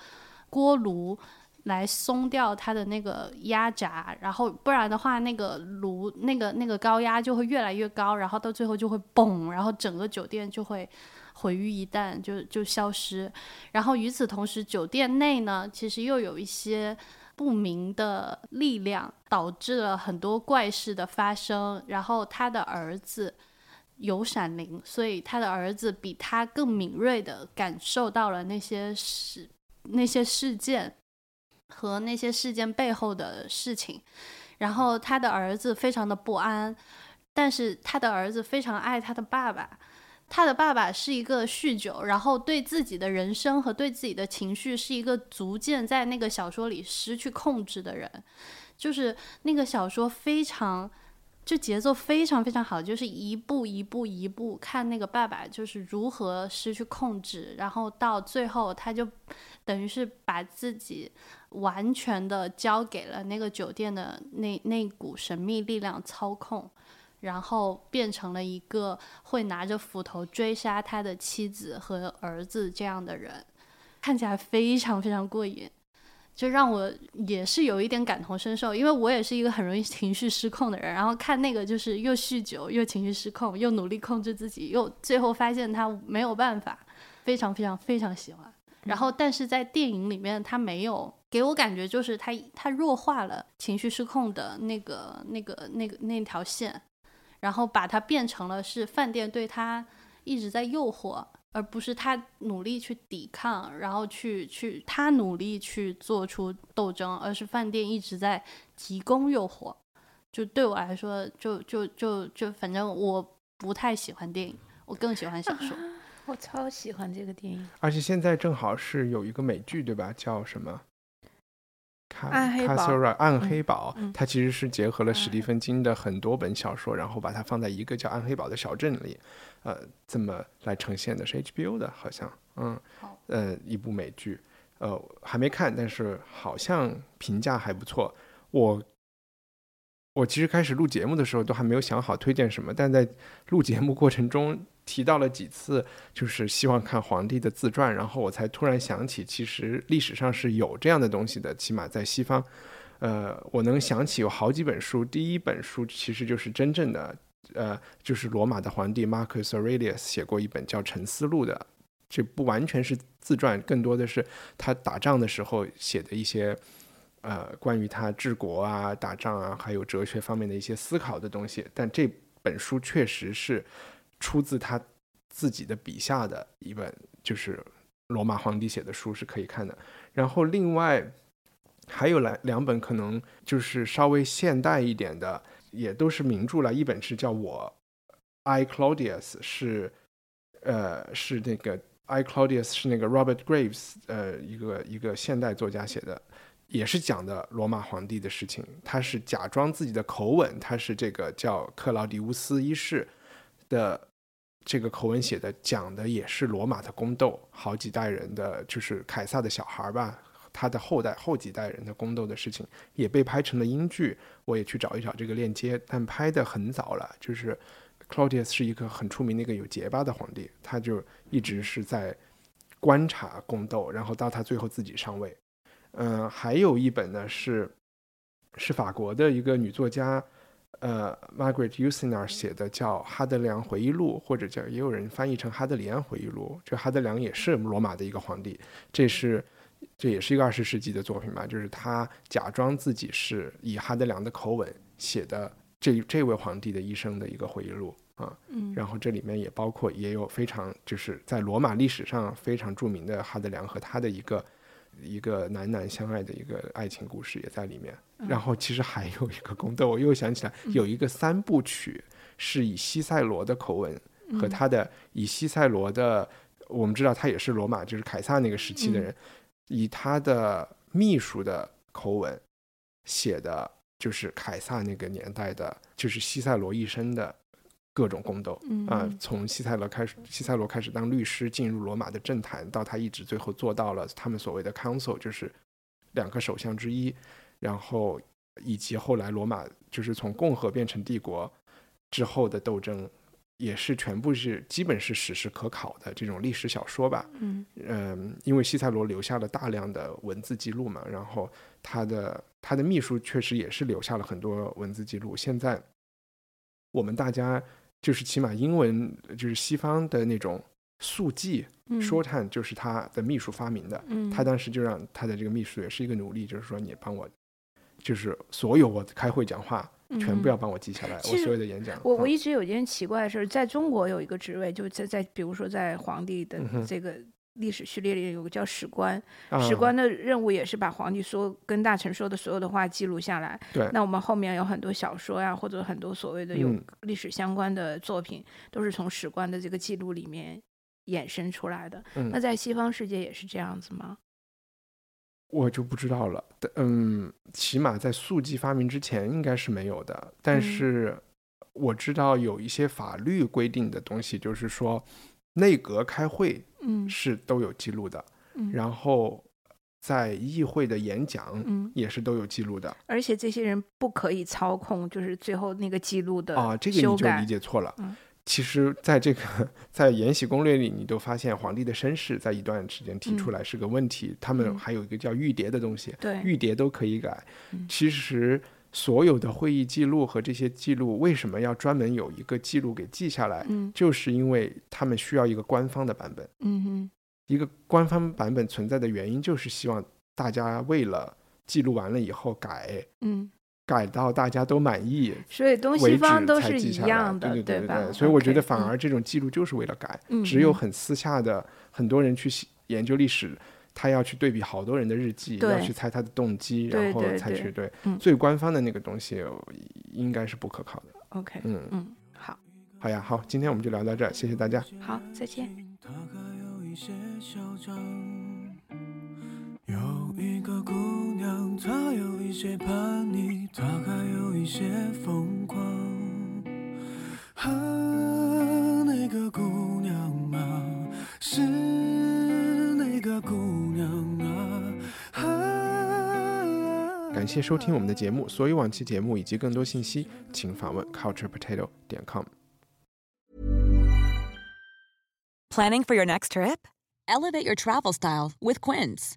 [SPEAKER 2] 锅炉来松掉它的那个压闸，然后不然的话，那个炉那个那个高压就会越来越高，然后到最后就会嘣，然后整个酒店就会毁于一旦，就就消失。然后与此同时，酒店内呢，其实又有一些不明的力量，导致了很多怪事的发生。然后他的儿子。有闪灵，所以他的儿子比他更敏锐的感受到了那些事、那些事件和那些事件背后的事情。然后他的儿子非常的不安，但是他的儿子非常爱他的爸爸。他的爸爸是一个酗酒，然后对自己的人生和对自己的情绪是一个逐渐在那个小说里失去控制的人。就是那个小说非常就节奏非常非常好，就是一步一步一步看那个爸爸就是如何失去控制，然后到最后他就等于是把自己完全的交给了那个酒店的那那股神秘力量操控，然后变成了一个会拿着斧头追杀他的妻子和儿子这样的人，看起来非常非常过瘾。就让我也是有一点感同身受，因为我也是一个很容易情绪失控的人。然后看那个就是又酗酒又情绪失控，又努力控制自己，又最后发现他没有办法，非常非常非常喜欢。然后但是在电影里面，他没有给我感觉就是他他弱化了情绪失控的那个那个那个那条线，然后把它变成了是饭店对他一直在诱惑。而不是他努力去抵抗，然后去去他努力去做出斗争，而是饭店一直在提供诱惑。就对我来说，就就就就反正我不太喜欢电影，我更喜欢小说。
[SPEAKER 3] 我超喜欢这个电影，
[SPEAKER 1] 而且现在正好是有一个美剧，对吧？叫什么？
[SPEAKER 3] 暗黑堡，
[SPEAKER 1] 暗黑堡，它其实是结合了史蒂芬金的很多本小说，然后把它放在一个叫暗黑堡的小镇里，呃，这么来呈现的，是 HBO 的，好像，嗯，呃，一部美剧，呃，还没看，但是好像评价还不错。我我其实开始录节目的时候都还没有想好推荐什么，但在录节目过程中。提到了几次，就是希望看皇帝的自传，然后我才突然想起，其实历史上是有这样的东西的，起码在西方，呃，我能想起有好几本书，第一本书其实就是真正的，呃，就是罗马的皇帝 Marcus Aurelius 写过一本叫《沉思录》的，这不完全是自传，更多的是他打仗的时候写的一些，呃，关于他治国啊、打仗啊，还有哲学方面的一些思考的东西，但这本书确实是。出自他自己的笔下的一本，就是罗马皇帝写的书是可以看的。然后另外还有两两本，可能就是稍微现代一点的，也都是名著了。一本是叫我 I Claudius，是呃是那个 I Claudius 是那个 Robert Graves，呃一个一个现代作家写的，也是讲的罗马皇帝的事情。他是假装自己的口吻，他是这个叫克劳迪乌斯一世的。这个口吻写的讲的也是罗马的宫斗，好几代人的就是凯撒的小孩吧，他的后代后几代人的宫斗的事情也被拍成了英剧。我也去找一找这个链接，但拍的很早了。就是 Claudius 是一个很出名的一个有结巴的皇帝，他就一直是在观察宫斗，然后到他最后自己上位。嗯，还有一本呢是是法国的一个女作家。呃，Margaret Yourcenar 写的叫《哈德良回忆录》，或者叫也有人翻译成《哈德里安回忆录》。这哈德良也是罗马的一个皇帝，这是这也是一个二十世纪的作品吧？就是他假装自己是以哈德良的口吻写的这这位皇帝的一生的一个回忆录啊。嗯。然后这里面也包括也有非常就是在罗马历史上非常著名的哈德良和他的一个。一个男男相爱的一个爱情故事也在里面，然后其实还有一个宫斗，我又想起来有一个三部曲是以西塞罗的口吻和他的以西塞罗的，我们知道他也是罗马就是凯撒那个时期的人，以他的秘书的口吻写的，就是凯撒那个年代的，就是西塞罗一生的。各种宫斗啊，从西塞罗开始，西塞罗开始当律师，进入罗马的政坛，到他一直最后做到了他们所谓的 council，就是两个首相之一，然后以及后来罗马就是从共和变成帝国之后的斗争，也是全部是基本是史实可考的这种历史小说吧。嗯嗯，因为西塞罗留下了大量的文字记录嘛，然后他的他的秘书确实也是留下了很多文字记录。现在我们大家。就是起码英文就是西方的那种速记，shorthand 就是他的秘书发明的。他当时就让他的这个秘书也是一个奴隶，就是说你帮我，就是所有我开会讲话全部要帮我记下来，我所有的演讲。
[SPEAKER 3] 我我一直有一件奇怪的事，在中国有一个职位，就在在比如说在皇帝的这个。历史序列里有个叫史官，史官的任务也是把皇帝说跟大臣说的所有的话记录下来。
[SPEAKER 1] 对，
[SPEAKER 3] 那我们后面有很多小说呀，或者很多所谓的有历史相关的作品，都是从史官的这个记录里面衍生出来的。那在西方世界也是这样子吗？
[SPEAKER 1] 我就不知道了。嗯，起码在速记发明之前应该是没有的。但是我知道有一些法律规定的东西，就是说内阁开会
[SPEAKER 3] 嗯
[SPEAKER 1] 是都有记录的，
[SPEAKER 3] 嗯
[SPEAKER 1] 然后在议会的演讲
[SPEAKER 3] 嗯，
[SPEAKER 1] 也是都有记录的。
[SPEAKER 3] 而且这些人不可以操控，就是最后那个记录的
[SPEAKER 1] 啊，这个你就理解错了。
[SPEAKER 3] 嗯
[SPEAKER 1] 其实，在这个在《延禧攻略》里，你都发现皇帝的身世在一段时间提出来是个问题。他们
[SPEAKER 3] 嗯
[SPEAKER 1] 还有一个叫玉牒的东西，
[SPEAKER 3] 对
[SPEAKER 1] 御牒都可以改。
[SPEAKER 3] 嗯
[SPEAKER 1] 其实，所有的会议记录和这些记录，为什么要专门有一个记录给记下来？
[SPEAKER 3] 嗯
[SPEAKER 1] 就是因为他们需要一个官方的版本。
[SPEAKER 3] 嗯哼
[SPEAKER 1] 一个官方版本存在的原因，就是希望大家为了记录完了以后改，
[SPEAKER 3] 嗯，
[SPEAKER 1] 改到大家都满意，
[SPEAKER 3] 所以东西方都是一样的，
[SPEAKER 1] 对对对
[SPEAKER 3] 吧？
[SPEAKER 1] 所以我觉得反
[SPEAKER 3] 嗯
[SPEAKER 1] 而这种记录就是为了改，只有很私下的很多人去研究历史，他要去对比好多人的日记，要去猜他的动机，然后
[SPEAKER 3] 对对
[SPEAKER 1] 才去对
[SPEAKER 3] 嗯
[SPEAKER 1] 最官方的那个东西应该是不可靠的。
[SPEAKER 3] OK，
[SPEAKER 1] 嗯，
[SPEAKER 3] 嗯，好，
[SPEAKER 1] 好呀，好，今天我们就聊到这儿，谢谢大家。
[SPEAKER 3] 好，再见。
[SPEAKER 4] 有一些嚣张。有一个姑娘，她有一些叛逆，她还有一些疯狂。啊，那个姑娘啊，是那个姑娘啊。啊
[SPEAKER 1] 感谢收听我们的节目，所有往期节目以及更多信息，请访问 culturepotato 点 com。
[SPEAKER 5] Planning for your next trip? Elevate your travel style with Quince.